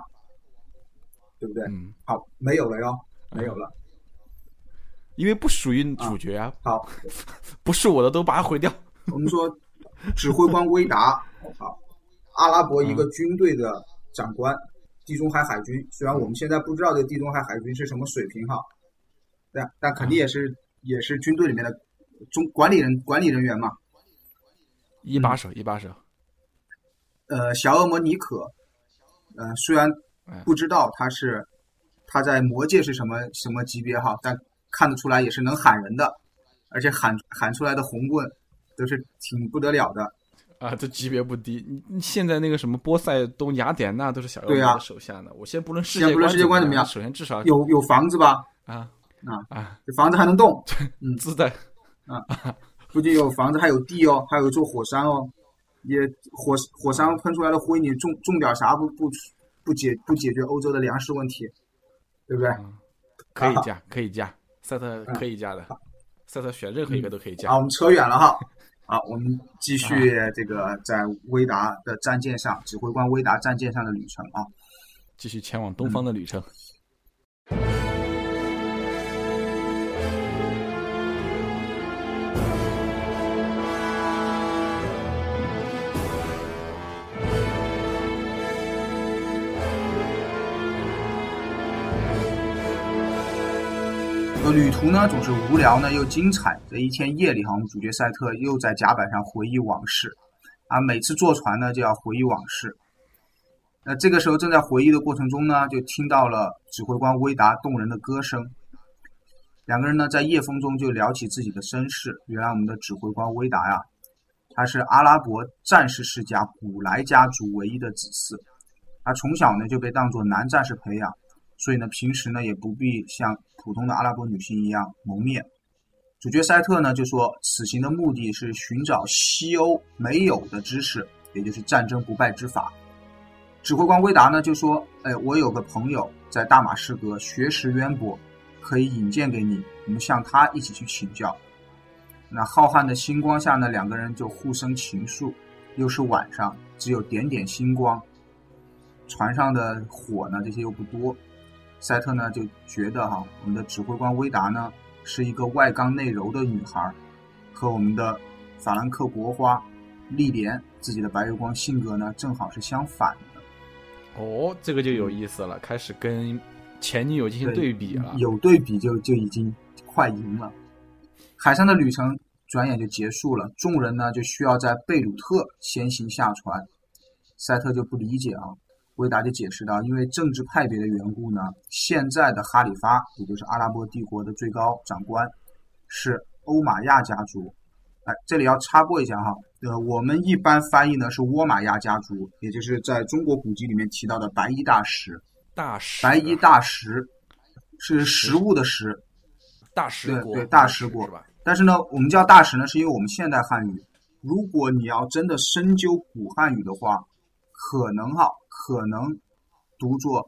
对不对？嗯。好，没有了哟，没有了。因为不属于主角啊，好，不是我的都把它毁掉。我们说，指挥官威达，好，阿拉伯一个军队的长官，地中海海军。虽然我们现在不知道这地中海海军是什么水平哈，但但肯定也是也是军队里面的中管理人管理人员嘛，一把手一把手。呃，小恶魔尼可，呃，虽然不知道他是他在魔界是什么什么级别哈，但。看得出来也是能喊人的，而且喊喊出来的红棍都是挺不得了的啊！这级别不低。你现在那个什么波塞冬、雅典娜都是小妖魔的手下呢。我先不论世界观怎么样，首先至少有有房子吧？啊啊啊！这房子还能动，嗯，自带啊，不仅有房子，还有地哦，还有一座火山哦。也火火山喷出来的灰，你种种点啥不不不解不解决欧洲的粮食问题，对不对？可以加，可以加。赛特可以加的，赛特选任何一个都可以加。好，我们扯远了哈。好，我们继续这个在威达的战舰上，指挥官威达战舰上的旅程啊，继续前往东方的旅程。旅途呢总是无聊呢又精彩。这一天夜里哈，我们主角赛特又在甲板上回忆往事，啊，每次坐船呢就要回忆往事。那这个时候正在回忆的过程中呢，就听到了指挥官威达动人的歌声。两个人呢在夜风中就聊起自己的身世。原来我们的指挥官威达呀，他是阿拉伯战士世家古莱家族唯一的子嗣，他从小呢就被当作男战士培养。所以呢，平时呢也不必像普通的阿拉伯女性一样蒙面。主角赛特呢就说，此行的目的是寻找西欧没有的知识，也就是战争不败之法。指挥官威达呢就说，哎，我有个朋友在大马士革学识渊博，可以引荐给你，我们向他一起去请教。那浩瀚的星光下呢，两个人就互生情愫。又是晚上，只有点点星光，船上的火呢这些又不多。赛特呢就觉得哈，我们的指挥官威达呢是一个外刚内柔的女孩，和我们的法兰克国花丽莲自己的白月光性格呢正好是相反的。哦，这个就有意思了，开始跟前女友进行对比了。有对比就就已经快赢了。海上的旅程转眼就结束了，众人呢就需要在贝鲁特先行下船。赛特就不理解啊。维达就解释到，因为政治派别的缘故呢，现在的哈里发，也就是阿拉伯帝国的最高长官，是欧玛亚家族。哎，这里要插播一下哈，呃，我们一般翻译呢是倭玛亚家族，也就是在中国古籍里面提到的白衣大食。大食。白衣大食是食物的食。大食国。对对，大食国。但是呢，我们叫大食呢，是因为我们现代汉语如果你要真的深究古汉语的话，可能哈，可能读作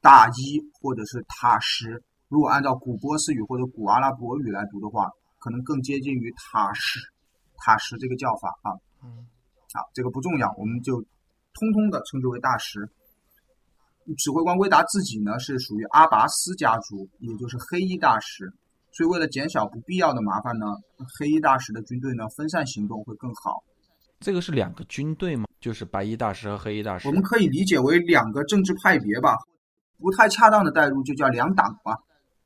大一或者是塔什。如果按照古波斯语或者古阿拉伯语来读的话，可能更接近于塔什，塔什这个叫法啊。嗯，好，这个不重要，我们就通通的称之为大石。指挥官威达自己呢是属于阿拔斯家族，也就是黑衣大石，所以为了减小不必要的麻烦呢，黑衣大石的军队呢分散行动会更好。这个是两个军队吗？就是白衣大师和黑衣大师？我们可以理解为两个政治派别吧，不太恰当的代入就叫两党吧。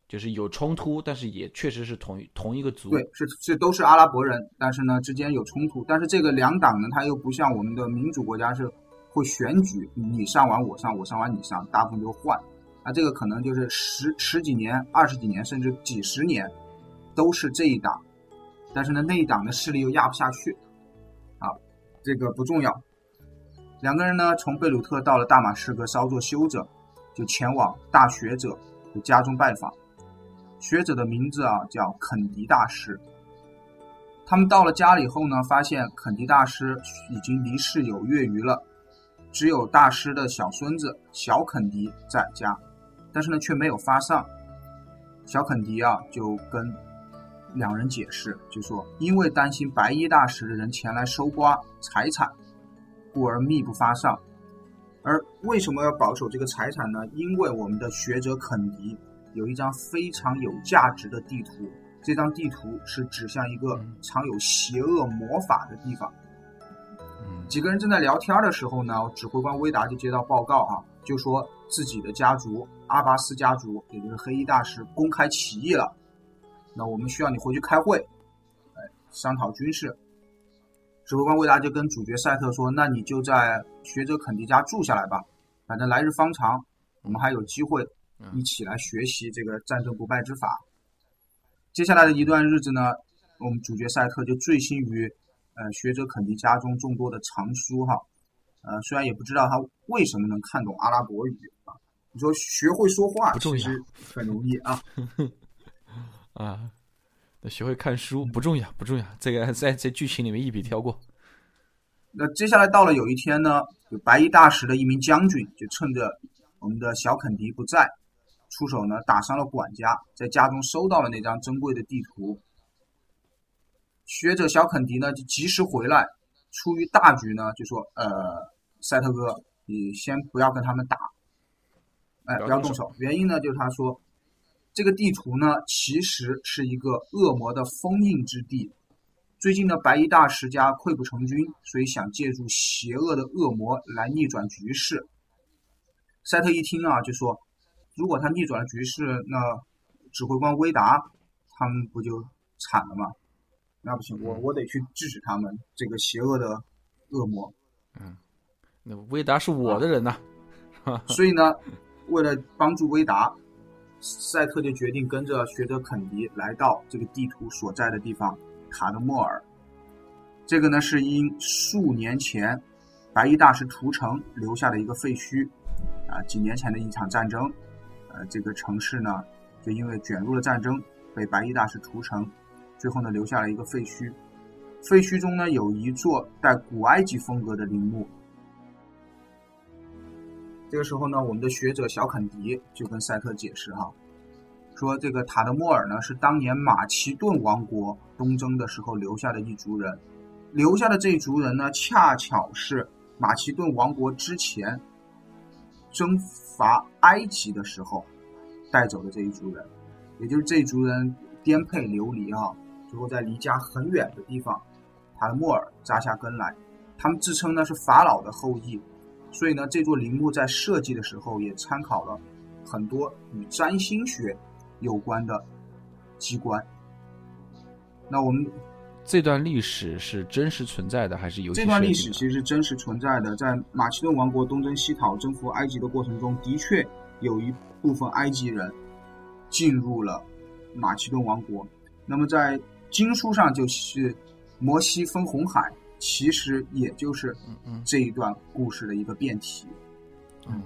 就是有冲突，但是也确实是同同一个族。对，是是都是阿拉伯人，但是呢之间有冲突，但是这个两党呢，它又不像我们的民主国家是。会选举，你上完我上，我上完你上，大部分就换。那这个可能就是十十几年、二十几年，甚至几十年，都是这一党。但是呢，那一党的势力又压不下去。这个不重要。两个人呢，从贝鲁特到了大马士革稍作休整，就前往大学者的家中拜访。学者的名字啊叫肯迪大师。他们到了家里后呢，发现肯迪大师已经离世有月余了。只有大师的小孙子小肯迪在家，但是呢却没有发丧。小肯迪啊就跟两人解释，就说因为担心白衣大使的人前来搜刮财产，故而密不发丧。而为什么要保守这个财产呢？因为我们的学者肯迪有一张非常有价值的地图，这张地图是指向一个藏有邪恶魔法的地方。几个人正在聊天的时候呢，指挥官威达就接到报告啊，就说自己的家族阿巴斯家族，也就是黑衣大师公开起义了。那我们需要你回去开会，哎，商讨军事。指挥官威达就跟主角赛特说：“那你就在学者肯迪家住下来吧，反正来日方长，我们还有机会一起来学习这个战争不败之法。”接下来的一段日子呢，我们主角赛特就醉心于。呃，学者肯迪家中众多的藏书哈，呃，虽然也不知道他为什么能看懂阿拉伯语啊。你说学会说话其实很容易啊。啊，那学会看书不重要，不重要，这个在在剧情里面一笔挑过。那接下来到了有一天呢，有白衣大使的一名将军就趁着我们的小肯迪不在，出手呢打伤了管家，在家中收到了那张珍贵的地图。学者小肯迪呢就及时回来，出于大局呢就说：“呃，赛特哥，你先不要跟他们打，哎，不要动手。原因呢就是他说，这个地图呢其实是一个恶魔的封印之地。最近呢白衣大师家溃不成军，所以想借助邪恶的恶魔来逆转局势。”赛特一听啊就说：“如果他逆转了局势，那指挥官威达他们不就惨了吗？”那不行，我我得去制止他们这个邪恶的恶魔。嗯，那威达是我的人呐，所以呢，为了帮助威达，赛特就决定跟着学者肯迪来到这个地图所在的地方卡德莫尔。这个呢是因数年前白衣大师屠城留下的一个废墟啊，几年前的一场战争，呃，这个城市呢就因为卷入了战争，被白衣大师屠城。最后呢，留下了一个废墟。废墟中呢，有一座带古埃及风格的陵墓。这个时候呢，我们的学者小肯迪就跟赛特解释哈，说这个塔德莫尔呢是当年马其顿王国东征的时候留下的一族人，留下的这一族人呢，恰巧是马其顿王国之前征伐埃及的时候带走的这一族人，也就是这一族人颠沛流离啊。最后在离家很远的地方，塔德莫尔扎下根来。他们自称呢是法老的后裔，所以呢这座陵墓在设计的时候也参考了很多与占星学有关的机关。那我们这段历史是真实存在的还是有？这段历史其实是真实存在的。在马其顿王国东征西讨、征服埃及的过程中，的确有一部分埃及人进入了马其顿王国。那么在经书上就是摩西分红海，其实也就是这一段故事的一个变体。嗯，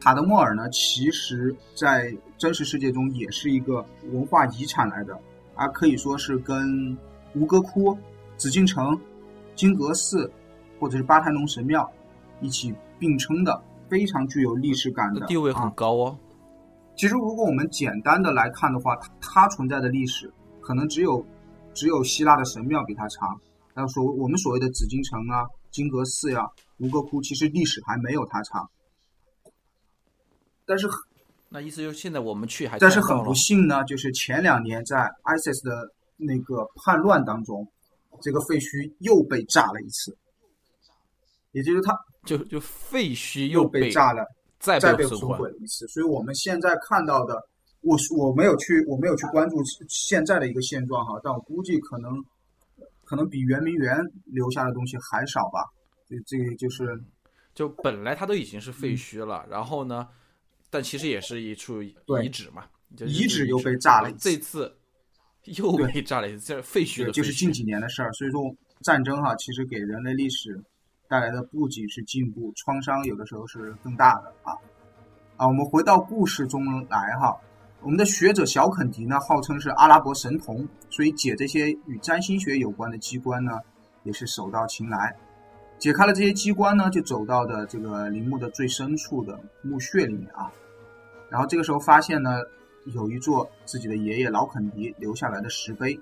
塔德莫尔呢，其实在真实世界中也是一个文化遗产来的，而可以说是跟吴哥窟、紫禁城金阁寺或者是巴泰农神庙一起并称的，非常具有历史感的地位很高哦。其实，如果我们简单的来看的话，它存在的历史可能只有只有希腊的神庙比它长。那所我们所谓的紫禁城啊、金阁寺呀、吴哥窟，其实历史还没有它长。但是，那意思就是现在我们去还但是很不幸呢，就是前两年在 ISIS 的那个叛乱当中，这个废墟又被炸了一次，也就是它就就废墟又被炸了。再被损毁了一次，所以我们现在看到的，我我没有去我没有去关注现在的一个现状哈，但我估计可能可能比圆明园留下的东西还少吧。这这个就是，就本来它都已经是废墟了，然后呢，但其实也是一处遗址嘛，遗址又被炸了，这次又被炸了一次，这废墟就是近几年的事儿。所以说战争哈，其实给人类历史。带来的不仅是进步，创伤有的时候是更大的啊！啊，我们回到故事中来哈。我们的学者小肯迪呢，号称是阿拉伯神童，所以解这些与占星学有关的机关呢，也是手到擒来。解开了这些机关呢，就走到的这个陵墓的最深处的墓穴里面啊。然后这个时候发现呢，有一座自己的爷爷老肯迪留下来的石碑。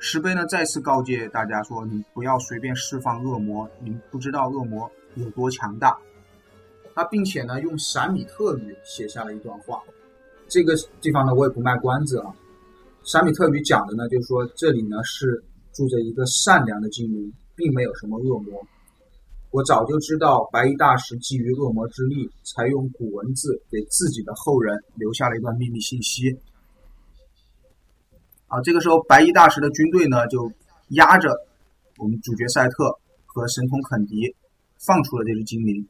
石碑呢，再次告诫大家说：“你不要随便释放恶魔，你不知道恶魔有多强大。”他并且呢，用闪米特语写下了一段话。这个地方呢，我也不卖关子啊。闪米特语讲的呢，就是说这里呢是住着一个善良的精灵，并没有什么恶魔。我早就知道白衣大师基于恶魔之力，才用古文字给自己的后人留下了一段秘密信息。啊，这个时候白衣大师的军队呢，就压着我们主角赛特和神童肯迪，放出了这只精灵。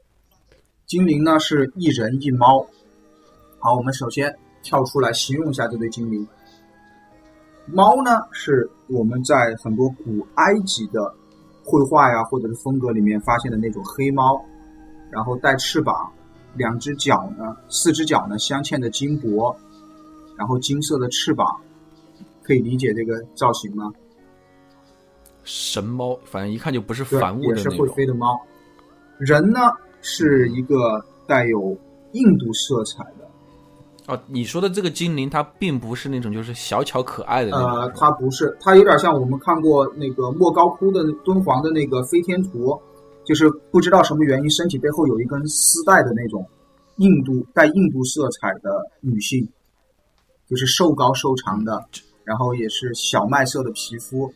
精灵呢是一人一猫。好，我们首先跳出来形容一下这对精灵。猫呢是我们在很多古埃及的绘画呀，或者是风格里面发现的那种黑猫，然后带翅膀，两只脚呢，四只脚呢镶嵌的金箔，然后金色的翅膀。可以理解这个造型吗？神猫，反正一看就不是凡物的也是会飞的猫。人呢，是一个带有印度色彩的。哦，你说的这个精灵，它并不是那种就是小巧可爱的那种。呃，它不是，它有点像我们看过那个莫高窟的敦煌的那个飞天图，就是不知道什么原因，身体背后有一根丝带的那种印度带印度色彩的女性，就是瘦高瘦长的。然后也是小麦色的皮肤，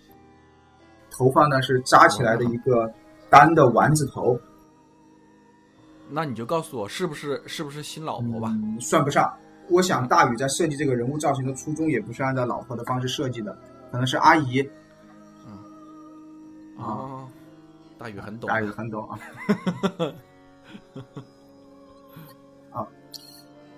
头发呢是扎起来的一个单的丸子头。那你就告诉我，是不是是不是新老婆吧？算不上。我想大宇在设计这个人物造型的初衷也不是按照老婆的方式设计的，可能是阿姨。嗯。啊，大宇很懂。大宇很懂啊。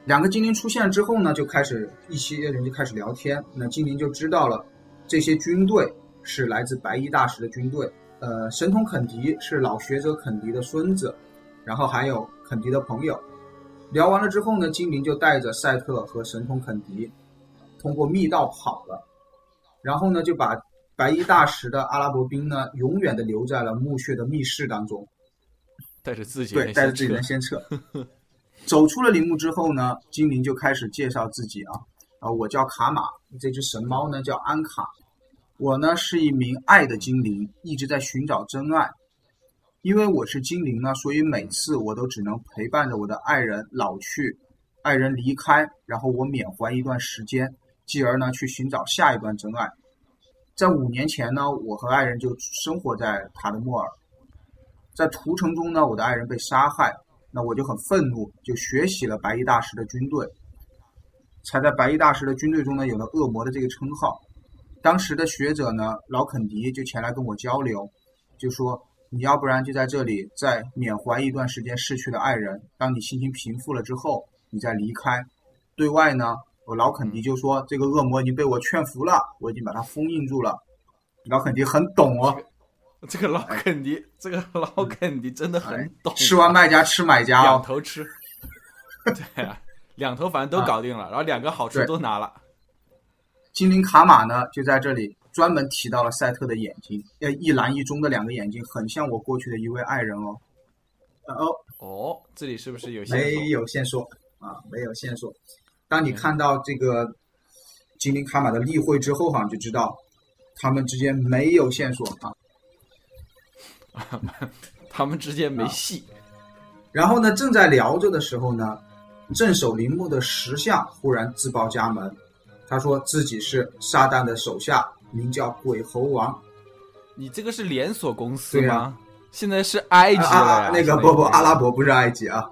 两个精灵出现之后呢，就开始一些人就开始聊天。那精灵就知道了，这些军队是来自白衣大使的军队。呃，神童肯迪是老学者肯迪的孙子，然后还有肯迪的朋友。聊完了之后呢，精灵就带着赛特和神童肯迪通过密道跑了。然后呢，就把白衣大使的阿拉伯兵呢，永远的留在了墓穴的密室当中，带着自己对，带着自己人先撤。走出了陵墓之后呢，精灵就开始介绍自己啊，啊，我叫卡玛，这只神猫呢叫安卡，我呢是一名爱的精灵，一直在寻找真爱。因为我是精灵呢，所以每次我都只能陪伴着我的爱人老去，爱人离开，然后我缅怀一段时间，继而呢去寻找下一段真爱。在五年前呢，我和爱人就生活在塔德莫尔，在屠城中呢，我的爱人被杀害。那我就很愤怒，就学习了白衣大师的军队，才在白衣大师的军队中呢有了恶魔的这个称号。当时的学者呢老肯迪就前来跟我交流，就说你要不然就在这里再缅怀一段时间逝去的爱人，当你心情平复了之后，你再离开。对外呢，我老肯迪就说这个恶魔已经被我劝服了，我已经把它封印住了。老肯迪很懂哦。这个老肯迪，这个老肯迪真的很懂。吃完卖家吃买家，两头吃。对啊，两头反正都搞定了，然后两个好处都拿了。精灵卡玛呢，就在这里专门提到了赛特的眼睛，呃，一蓝一棕的两个眼睛，很像我过去的一位爱人哦。呃哦，哦，这里是不是有线没？有线索啊，没有线索。当你看到这个精灵卡玛的例会之后，哈，你就知道他们之间没有线索啊。他们之间没啊戏。然后呢，正在聊着的时候呢，镇守陵墓的石像忽然自报家门，他说自己是撒旦的手下，名叫鬼猴王。你这个是连锁公司吗？现在是埃及啊啊，那个不不，阿拉伯不是埃及啊，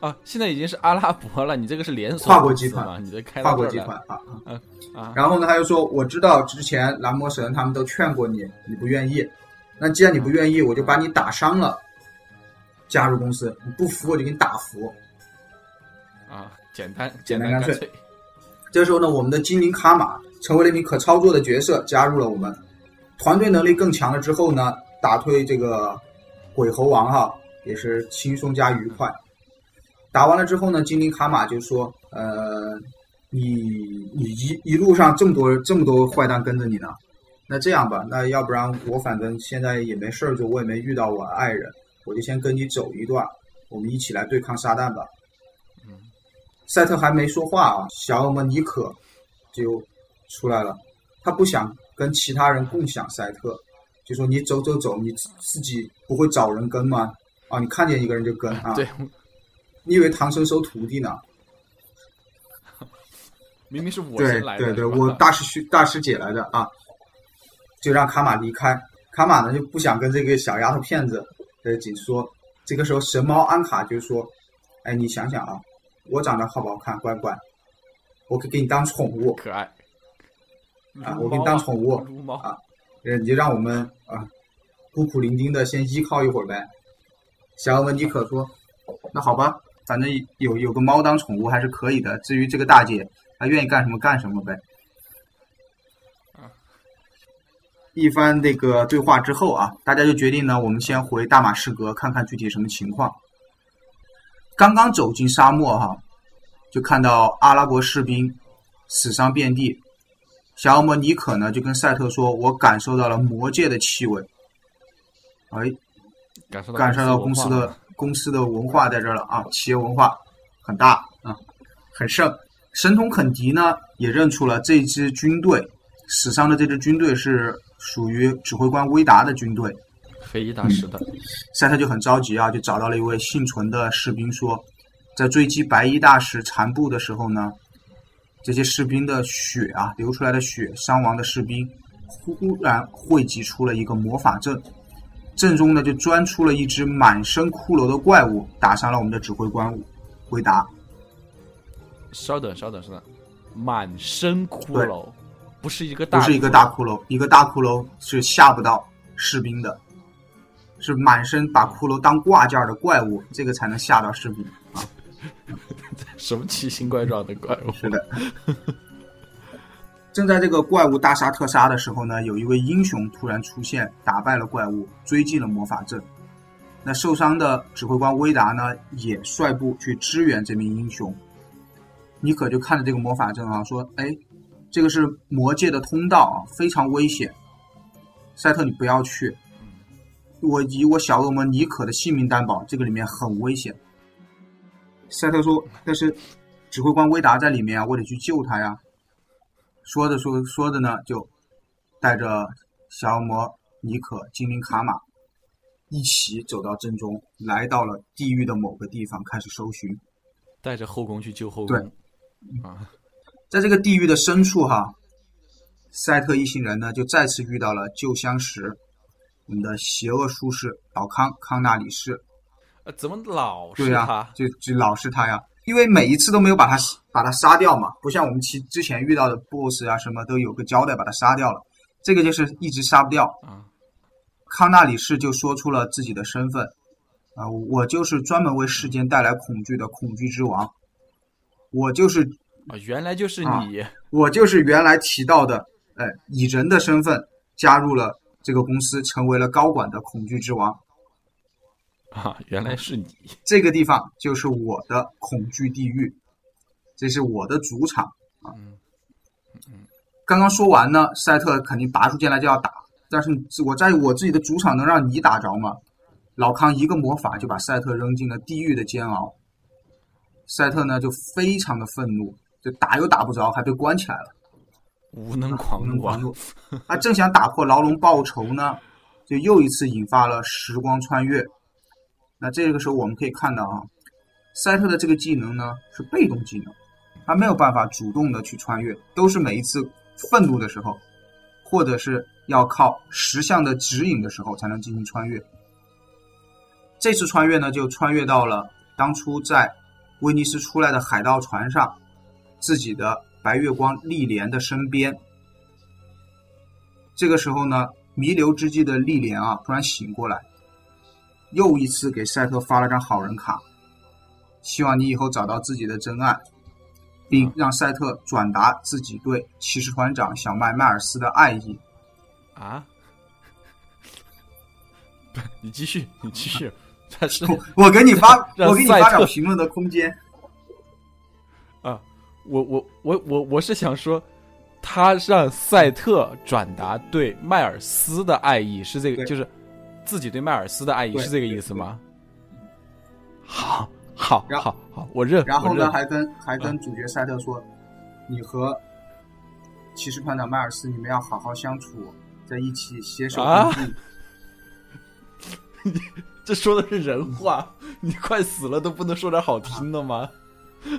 啊，现在已经是阿拉伯了。你这个是连锁跨国集团嘛？你这开跨国集团啊。啊啊，然后呢，他又说：“我知道之前蓝魔神他们都劝过你，你不愿意。那既然你不愿意，我就把你打伤了，加入公司。你不服，我就给你打服。啊，简单简单干脆。这时候呢，我们的精灵卡玛成为了一名可操作的角色，加入了我们。团队能力更强了之后呢，打退这个鬼猴王哈，也是轻松加愉快。打完了之后呢，精灵卡玛就说：呃，你你一一路上这么多这么多坏蛋跟着你呢，那这样吧，那要不然我反正现在也没事儿做，我也没遇到我爱人，我就先跟你走一段，我们一起来对抗撒旦吧。赛特还没说话啊，小恶魔尼可就出来了。他不想跟其他人共享赛特，就说你走走走，你自自己不会找人跟吗？啊，你看见一个人就跟啊？对，你以为唐僧收徒弟呢？明明是我对先来的，对对，对我大师兄大师姐来的啊，就让卡玛离开。卡玛呢就不想跟这个小丫头片子呃紧说。这个时候神猫安卡就说：“哎，你想想啊，我长得好不好看，乖不乖？我可以给你当宠物。”可爱啊我给你当宠物啊呃，你就让我们啊孤苦伶仃的先依靠一会儿呗。小欧文尼可说：“那好吧，反正有有个猫当宠物还是可以的。至于这个大姐，她愿意干什么干什么呗。”一番这个对话之后啊，大家就决定呢，我们先回大马士革看看具体什么情况。刚刚走进沙漠哈、就看到阿拉伯士兵死伤遍地，小恶魔尼可呢就跟赛特说：“我感受到了魔界的气味。”哎，感受到感受到公司的公司的文化在这儿了啊，企业文化很大啊，很盛。神童肯迪呢也认出了这支军队，死伤的这支军队是属于指挥官威达的军队。非裔大师的，赛特就很着急啊，就找到了一位幸存的士兵说，在追击白衣大使残部的时候呢，这些士兵的血啊，流出来的血，伤亡的士兵忽然汇集出了一个魔法阵，阵中呢就钻出了一只满身骷髅的怪物，打伤了我们的指挥官回答。稍等稍等稍等，满身骷髅，不是一个大，不是一个大骷髅，一个大骷髅是吓不到士兵的，是满身把骷髅当挂件的怪物，这个才能吓到士兵。什么奇形怪状的怪物？是的。正在这个怪物大杀特杀的时候呢，有一位英雄突然出现，打败了怪物，追进了魔法阵。那受伤的指挥官威达呢，也率部去支援这名英雄。尼可就看着这个魔法阵啊，说：“哎，这个是魔界的通道啊，非常危险。赛特，你不要去。我以我小恶魔尼可的性命担保，这个里面很危险。”赛特说：“但是指挥官威达在里面啊，我得去救他呀。”说着说说着呢，就带着小恶魔尼可、精灵卡玛一起走到阵中，来到了地狱的某个地方，开始搜寻。带着后宫去救后对宫啊！在这个地狱的深处，哈，赛特一行人呢就再次遇到了旧相识，我们的邪恶术士老康康纳里士。呃怎么老是对呀、他？就就老是他呀，因为每一次都没有把他把他杀掉嘛，不像我们其之前遇到的 BOSS 啊什么都有个交代把他杀掉了，这个就是一直杀不掉。啊，康纳里士就说出了自己的身份，啊、我就是专门为世间带来恐惧的恐惧之王，我就是啊，原来就是啊你我就是原来提到的，哎，以人的身份加入了这个公司，成为了高管的恐惧之王。啊，原来是你这个地方就是我的恐惧地狱，这是我的主场。嗯刚刚说完呢，赛特肯定拔出剑来就要打，但是我在我自己的主场能让你打着吗？老康一个魔法就把赛特扔进了地狱的煎熬。赛特呢就非常的愤怒，就打又打不着，还被关起来了。无能狂怒啊！他正想打破牢笼报仇呢，就又一次引发了时光穿越。那这个时候我们可以看到啊，赛特的这个技能呢是被动技能，他没有办法主动的去穿越，都是每一次愤怒的时候，或者是要靠石像的指引的时候才能进行穿越。这次穿越呢，就穿越到了当初在威尼斯出来的海盗船上，自己的。白月光丽莲的身边，这个时候呢，弥留之际的丽莲啊，突然醒过来，又一次给赛特发了张好人卡，希望你以后找到自己的真爱，并让赛特转达自己对骑士团长小麦迈尔斯的爱意。啊？不，你继续，你继续。他是我给你发，我给你发表评论的空间。啊我我我我我是想说，他让赛特转达对迈尔斯的爱意，是这个，就是自己对迈尔斯的爱意，是这个意思吗？好，好，好，好，我认。然后呢，还跟还跟主角赛特说，你和骑士团长迈尔斯，你们要好好相处，在一起携手共进。这说的是人话，你快死了都不能说点好听的吗？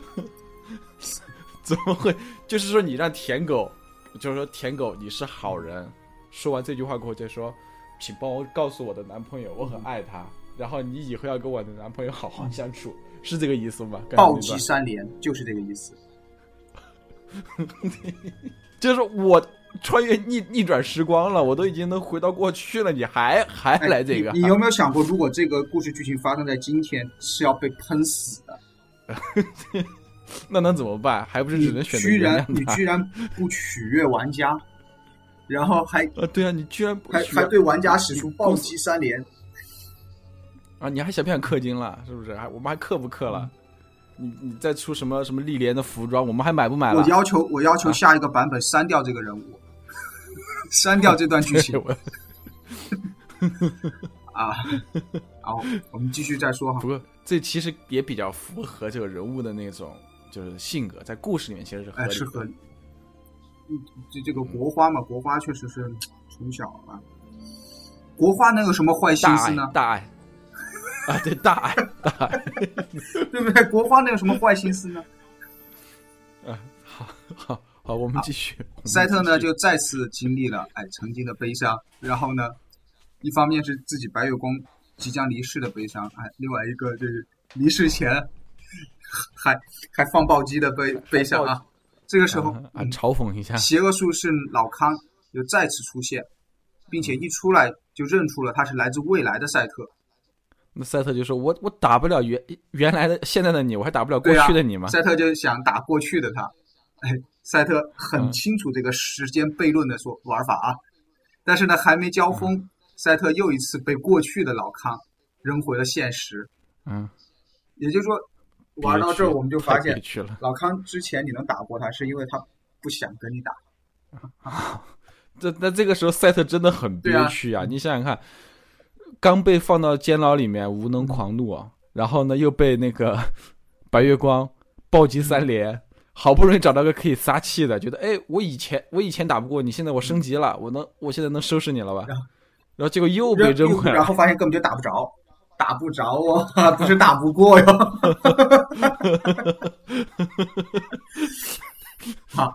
怎么会？就是说，你让舔狗，就是说舔狗，你是好人。说完这句话过后，就说，请帮我告诉我的男朋友，我很爱他。然后你以后要跟我的男朋友好好相处，是这个意思吗？暴击三连就是这个意思。就是我穿越逆逆转时光了，我都已经能回到过去了，你还还来这个？你有没有想过，如果这个故事剧情发生在今天，是要被喷死的？那能怎么办？还不是只能选择居然你居然不取悦玩家，然后还呃对啊，你居然还还对玩家使出暴击三连啊！你还想不想氪金了？是不是？还我们还氪不氪了？你你再出什么什么历莲的服装，我们还买不买了？我要求我要求下一个版本删掉这个人物，删掉这段剧情。啊，好，我们继续再说哈。不过这其实也比较符合这个人物的那种。就是性格在故事里面其实是合理，是合理。嗯，这这个国花嘛，国花确实是从小啊。国花能有什么坏心思呢？大爱啊，对，大爱，大爱，对不对？国花能有什么坏心思呢？啊，好好好，我们继续。赛特呢，就再次经历了哎曾经的悲伤，然后呢，一方面是自己白月光即将离世的悲伤，哎，另外一个就是离世前。还还放暴击的悲悲伤啊！这个时候啊，嘲讽一下，邪恶术士老康又再次出现，并且一出来就认出了他是来自未来的赛特。那赛特就说：“我我打不了原原来的现在的你，我还打不了过去的你吗？”赛特就想打过去的他。哎，赛特很清楚这个时间悖论的说玩法啊，但是呢，还没交锋，赛特又一次被过去的老康扔回了现实。嗯，也就是说。玩到这儿，我们就发现，老康之前你能打过他，是因为他不想跟你打。啊这那这个时候，赛特真的很憋屈啊！你想想看，刚被放到监牢里面，无能狂怒啊，然后呢，又被那个白月光暴击三连，好不容易找到个可以撒气的，觉得哎，我以前我以前打不过你，现在我升级了，我能，我现在能收拾你了吧？然后结果又被扔回来，然后发现根本就打不着。打不着哦，不是打不过哟。好，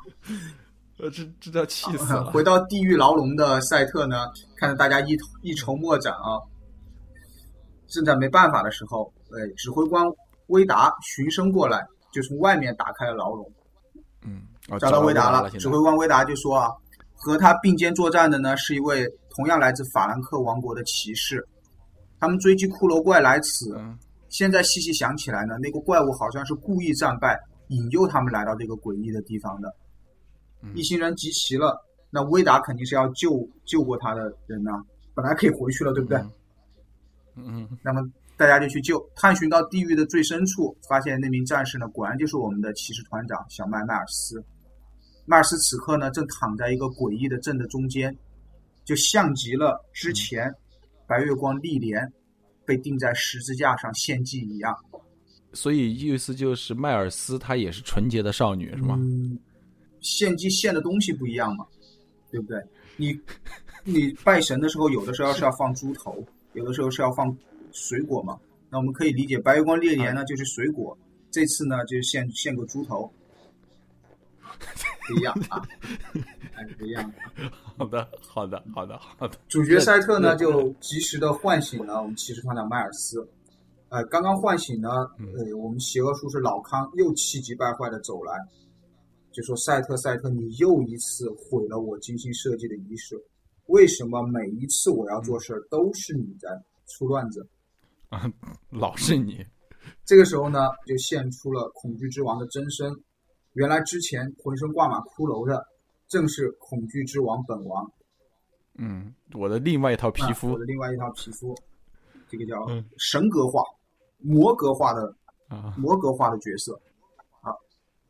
这这叫气死了。回到地狱牢笼的赛特呢，看着大家一一筹莫展啊，正在没办法的时候，哎，指挥官威达循声过来，就从外面打开了牢笼。嗯，找到威达了。指挥官威达就说啊，和他并肩作战的呢，是一位同样来自法兰克王国的骑士。他们追击骷髅怪来此，现在细细想起来呢，那个怪物好像是故意战败，引诱他们来到这个诡异的地方的。一行人集齐了，那威达肯定是要救救过他的人呐，本来可以回去了，对不对？嗯。那么大家就去救，探寻到地狱的最深处，发现那名战士呢，果然就是我们的骑士团长小麦迈尔斯。迈尔斯此刻呢，正躺在一个诡异的阵的中间，就像极了之前白月光历莲被钉在十字架上献祭一样。所以意思就是迈尔斯她也是纯洁的少女，是吗？嗯，献祭献的东西不一样嘛，对不对？你你拜神的时候，有的时候是要放猪头，有的时候是要放水果嘛。那我们可以理解，白月光历莲呢就是水果，这次呢就献献个猪头，不一样啊，还是不一样的。好的，好的，好的，好的。主角赛特呢就及时的唤醒了我们骑士团长迈尔斯。呃，刚刚唤醒呢，呃，我们邪恶术士老康又气急败坏的走来，就说：“赛特，赛特，你又一次毁了我精心设计的仪式。为什么每一次我要做事儿都是你在出乱子？啊，老是你。”这个时候呢，就现出了恐惧之王的真身。原来之前浑身挂满骷髅的，正是恐惧之王本王。嗯，我的另外一套皮肤，我的另外一套皮肤，这个叫神格化。魔格化的啊，魔格化的角色啊，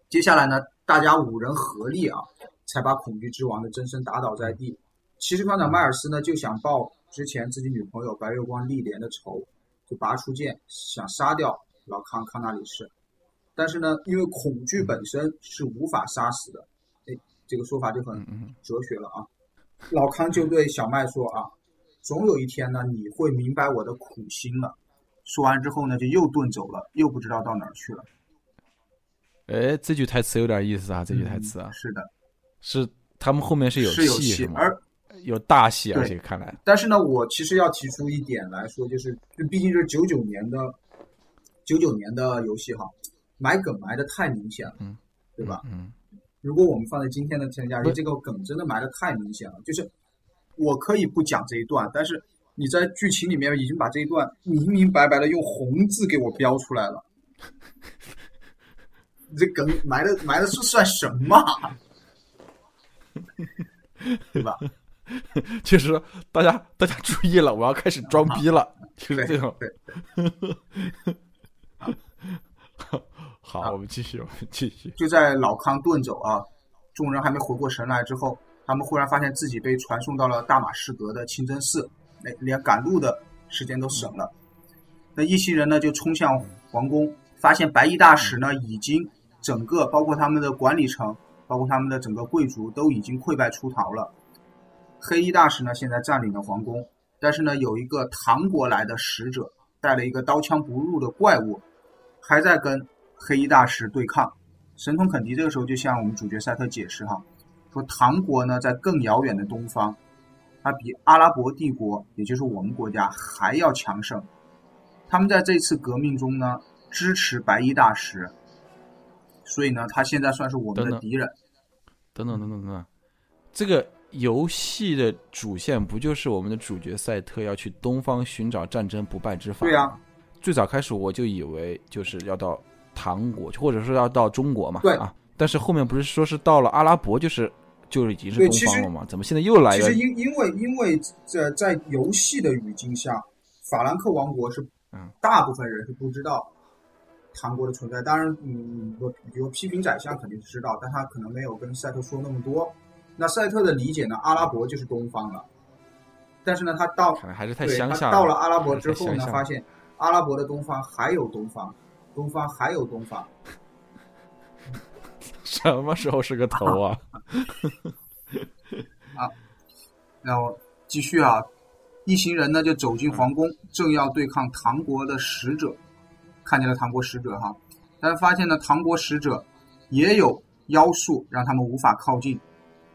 接下来呢，大家五人合力啊，才把恐惧之王的真身打倒在地。骑士团长迈尔斯呢，就想报之前自己女朋友白月光历莲的仇，就拔出剑想杀掉老康康纳里士。但是呢，因为恐惧本身是无法杀死的，哎，这个说法就很哲学了啊。老康就对小麦说啊，总有一天呢，你会明白我的苦心了。说完之后呢，就又遁走了，又不知道到哪儿去了。哎，这句台词有点意思啊！这句台词啊，是的，是他们后面是有戏，而有大戏，而且看来。但是呢，我其实要提出一点来说，就是，毕竟是九九年的九九年的游戏哈，埋梗埋的太明显了，嗯，对吧？嗯，如果我们放在今天的天下，这个梗真的埋的太明显了，就是我可以不讲这一段，但是。你在剧情里面已经把这一段明明白白的用红字给我标出来了，你这梗埋的埋的是算什么？对吧？其实大家大家注意了，我要开始装逼了，就是这种。好，我们继续，我们继续。就在老康遁走啊，众人还没回过神来之后，他们忽然发现自己被传送到了大马士革的清真寺。哎，连赶路的时间都省了。那一行人呢，就冲向皇宫，发现白衣大使呢，已经整个包括他们的管理层，包括他们的整个贵族都已经溃败出逃了。黑衣大使呢，现在占领了皇宫，但是呢，有一个唐国来的使者，带了一个刀枪不入的怪物，还在跟黑衣大师对抗。神通肯迪这个时候就向我们主角赛特解释哈，说唐国呢，在更遥远的东方。它比阿拉伯帝国，也就是我们国家还要强盛。他们在这次革命中呢，支持白衣大师，所以呢，他现在算是我们的敌人。等等等等等等，这个游戏的主线不就是我们的主角赛特要去东方寻找战争不败之法？对呀。最早开始我就以为就是要到唐国，或者说要到中国嘛。对啊。但是后面不是说是到了阿拉伯，就是。就已经是东方了嘛？怎么现在又来了？其实因因为因为在在游戏的语境下，法兰克王国是嗯，大部分人是不知道唐国的存在。当然，嗯，我比如批评宰相肯定是知道，但他可能没有跟赛特说那么多。那赛特的理解呢？阿拉伯就是东方了。但是呢，他到可能还是太乡下了。到了阿拉伯之后呢，发现阿拉伯的东方还有东方，东方还有东方。什么时候是个头啊？啊，然后继续啊，一行人呢就走进皇宫，正要对抗唐国的使者，看见了唐国使者哈，但是发现呢，唐国使者也有妖术，让他们无法靠近。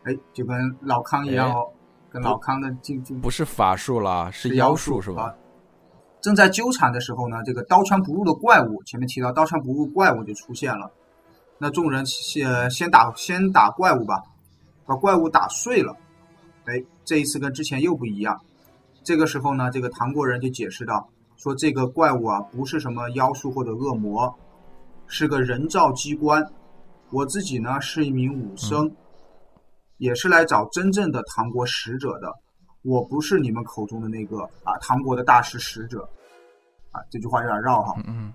哎，就跟老康一样哦，跟老康的进进不是法术啦，是妖术是吧？正在纠缠的时候呢，这个刀枪不入的怪物，前面提到刀枪不入怪物就出现了。那众人先先打先打怪物吧，把怪物打碎了。哎，这一次跟之前又不一样。这个时候呢，这个唐国人就解释道：“说这个怪物啊，不是什么妖术或者恶魔，是个人造机关。我自己呢是一名武僧，也是来找真正的唐国使者的。我不是你们口中的那个啊，唐国的大使使者。啊，这句话有点绕哈。嗯，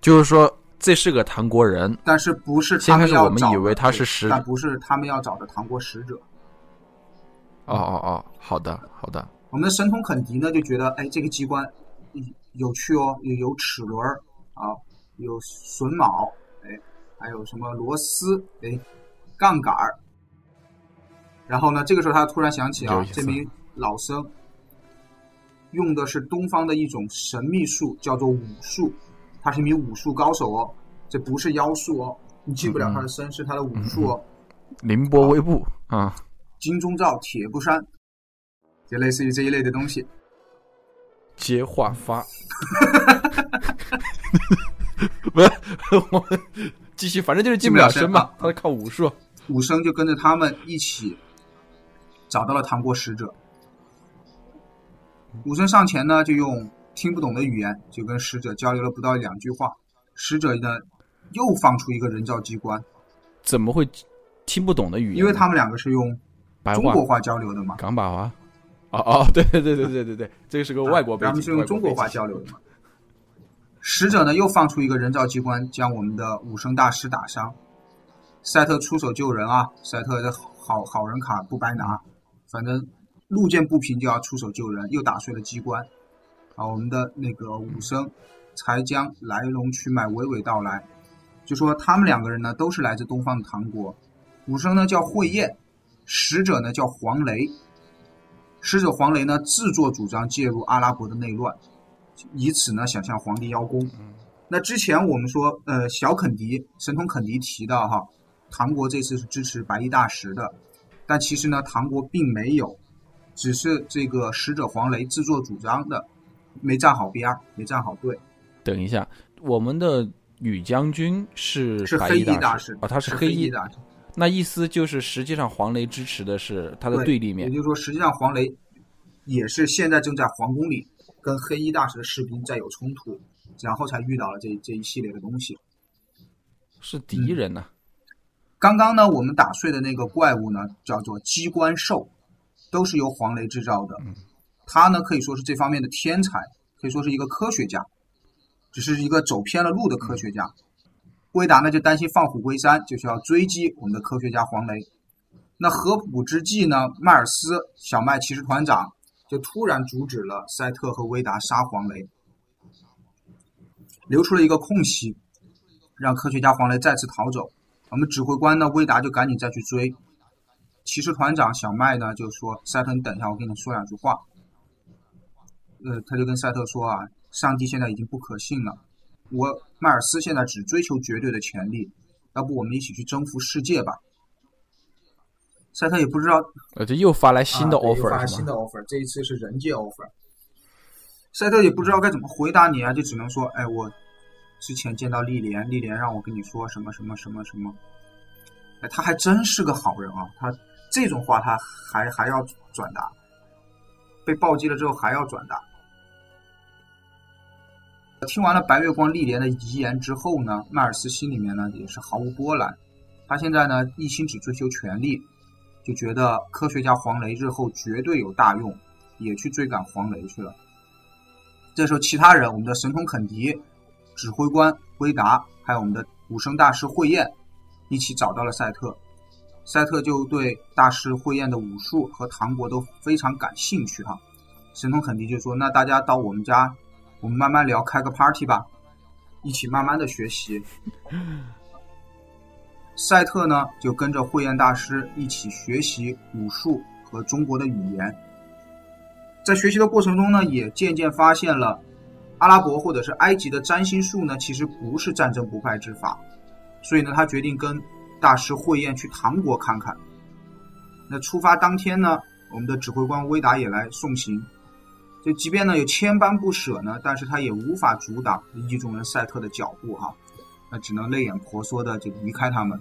就是说。这是个唐国人，但是不是他们要找的我们以为他是使但不是他们要找的唐国使者。哦哦哦，好的好的，我们的神童肯迪呢就觉得，哎，这个机关嗯有趣哦，有有齿轮啊，有榫卯，哎，还有什么螺丝，哎，杠杆儿。然后呢，这个时候他突然想起啊这名老僧用的是东方的一种神秘术，叫做武术。他是一名武术高手哦，这不是妖术哦，你记不了他的身是，他的武术哦。凌波微步啊，金钟罩铁布衫，就类似于这一类的东西。接话发，不是我们继续，反正就是进不了身嘛，他是靠武术。武生就跟着他们一起找到了唐国使者。武僧上前呢，就用听不懂的语言就跟使者交流了不到两句话。使者呢又放出一个人造机关，怎么会听不懂的语言？因为他们两个是用中国话交流的嘛，港版话。哦哦，对对对对对对对，这个是个外国背景，他们是用中国话交流的嘛。使者呢又放出一个人造机关，将我们的武僧大师打伤。赛特出手救人啊！赛特的好好人卡不白拿，反正路见不平就要出手救人，又打碎了机关。啊，我们的那个武生才将来龙去脉娓娓道来，就说他们两个人呢都是来自东方的唐国，武生呢叫慧燕，使者呢叫黄雷。使者黄雷呢自作主张介入阿拉伯的内乱，以此呢想向皇帝邀功。那之前我们说，呃，小肯迪神童肯迪提到哈，唐国这次是支持白衣大使的，但其实呢，唐国并没有，只是这个使者黄雷自作主张的，没站好边儿，没站好队，等一下，我们的宇将军是是黑衣大师啊哦，他是黑衣大师。那意思就是实际上黄雷支持的是他的对对立面也。就是说，实际上黄雷也是现在正在皇宫里跟黑衣大使的士兵在有冲突，然后才遇到了这这一系列的东西。是敌人呢、刚刚呢，我们打碎的那个怪物呢，叫做机关兽，都是由黄雷制造的。他呢可以说是这方面的天才，可以说是一个科学家，只是一个走偏了路的科学家。威达呢就担心放虎归山，就需要追击我们的科学家黄雷。那合浦之际呢，迈尔斯小麦骑士团长就突然阻止了赛特和威达杀黄雷，留出了一个空隙，让科学家黄雷再次逃走。我们指挥官呢，威达就赶紧再去追。骑士团长小麦呢就说：“赛特，你等一下，我跟你说两句话。”呃，他就跟赛特说啊：“上帝现在已经不可信了，我迈尔斯现在只追求绝对的权利，要不我们一起去征服世界吧？”赛特也不知道呃，这又发来新的 offer 发了是吗？新的 offer，这一次是人界 offer。赛特也不知道该怎么回答你啊，就只能说：“哎，我之前见到丽莲，丽莲让我跟你说什么什么什么什么。”哎，他还真是个好人啊！他这种话他还还要转达，被暴击了之后还要转达。听完了白月光丽莲的遗言之后呢，迈尔斯心里面呢也是毫无波澜。他现在呢一心只追求权力，就觉得科学家黄雷日后绝对有大用，也去追赶黄雷去了。这时候，其他人，我们的神童肯迪、指挥官威达，还有我们的武生大师慧燕，一起找到了赛特。赛特就对大师慧燕的武术和唐国都非常感兴趣哈。神童肯迪就说：“那大家到我们家，我们慢慢聊，开个 party 吧，一起慢慢的学习。”赛特呢，就跟着慧燕大师一起学习武术和中国的语言。在学习的过程中呢，也渐渐发现了阿拉伯或者是埃及的占星术呢，其实不是战争不败之法。所以呢，他决定跟大师会宴去唐国看看。那出发当天呢，我们的指挥官威达也来送行。就即便呢有千般不舍呢，但是他也无法阻挡意中人赛特的脚步哈。那只能泪眼婆娑的就离开他们。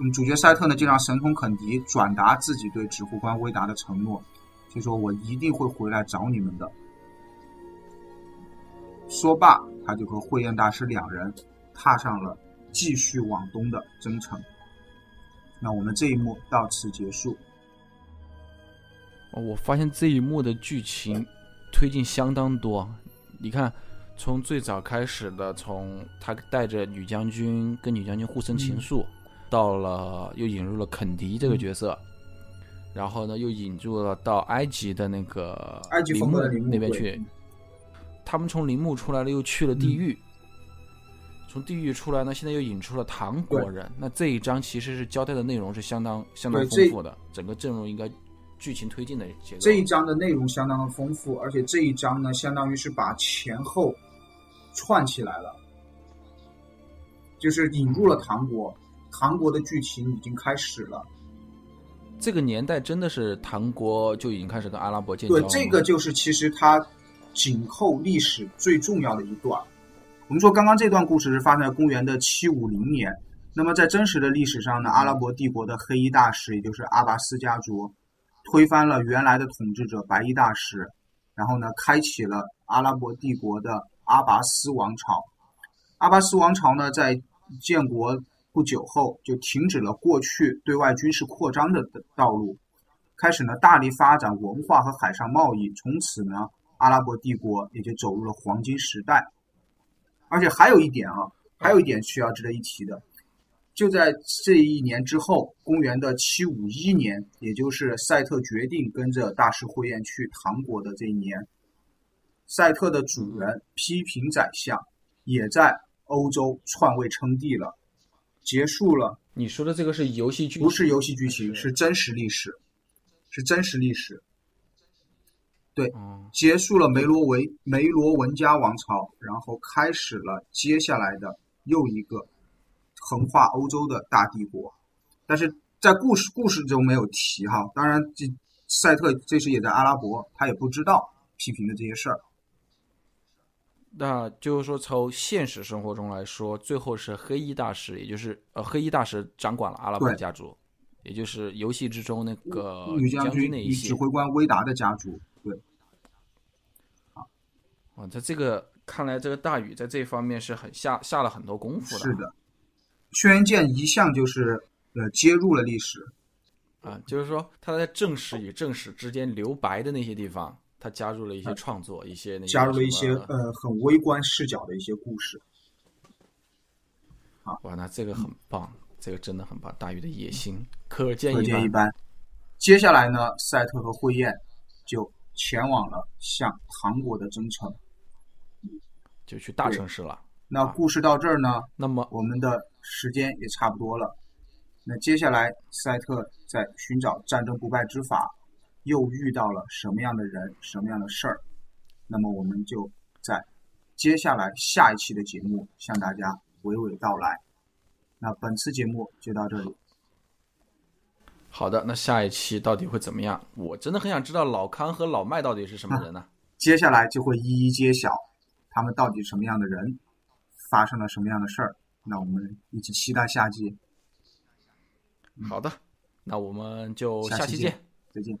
嗯，主角赛特呢就让神童肯迪转达自己对指挥官威达的承诺，就说我一定会回来找你们的。说罢，他就和慧燕大师两人踏上了继续往东的征程。那我们这一幕到此结束。哦我发现这一幕的剧情推进相当多。你看，从最早开始的，从他带着女将军跟女将军互生情愫，到了又引入了肯迪这个角色，然后呢又引入了到埃及的那个埃及陵墓那边去，他们从陵墓出来了，又去了地嗯狱。从地狱出来呢，现在又引出了唐国人。那这一章其实是交代的内容是相当相当丰富的，整个阵容应该剧情推进的节奏。这一章的内容相当的丰富，而且这一章呢，相当于是把前后串起来了，就是引入了唐国，唐国的剧情已经开始了。这个年代真的是唐国就已经开始跟阿拉伯建交对。这个就是其实它紧扣历史最重要的一段。我们说刚刚这段故事是发生在公元的七五零年，那么在真实的历史上呢，阿拉伯帝国的黑衣大使，也就是阿拔斯家族，推翻了原来的统治者白衣大使，然后呢，开启了阿拉伯帝国的阿拔斯王朝。阿拔斯王朝呢，在建国不久后就停止了过去对外军事扩张的道路，开始呢大力发展文化和海上贸易，从此呢，阿拉伯帝国也就走入了黄金时代。而且还有一点啊，还有一点需要值得一提的，就在这一年之后，公元的七五一年，也就是赛特决定跟着大师慧彦去唐国的这一年，赛特的主人批评宰相也在欧洲篡位称帝了，结束了你说的这个是游戏剧，不是游戏剧情，是是真实历史，是真实历史。嗯，结束了梅罗维梅罗文加王朝，然后开始了接下来的又一个横跨欧洲的大帝国。但是在故事故事中没有提哈，当然这赛特这时也在阿拉伯，他也不知道批评的这些事儿。那就是说，从现实生活中来说，最后是黑衣大使，也就是呃黑衣大使掌管了阿拉伯家族，也就是游戏之中那个女将将军那一系指。挥官威达的家族，对，啊，他这个看来，这个大禹在这方面是很下下了很多功夫的。是的。轩辕剑一向就是呃接入了历史，啊，就是说他在正史与正史之间留白的那些地方，他加入了一些创作，一些那些加入了一些呃很微观视角的一些故事。哇，那这个很棒，这个真的很棒。大禹的野心可见可一斑。见一斑。接下来呢，赛特和慧燕就前往了向韩国的征程。就去大城市了。那故事到这儿呢，那么我们的时间也差不多了。那接下来，赛特在寻找战争不败之法，又遇到了什么样的人、什么样的事儿？那么我们就在接下来下一期的节目向大家娓娓道来。那本次节目就到这里。好的，那下一期到底会怎么样？我真的很想知道老康和老麦到底是什么人呢？接下来就会一一揭晓，他们到底什么样的人，发生了什么样的事儿。那我们一起期待下季，好的，那我们就下期见。再见。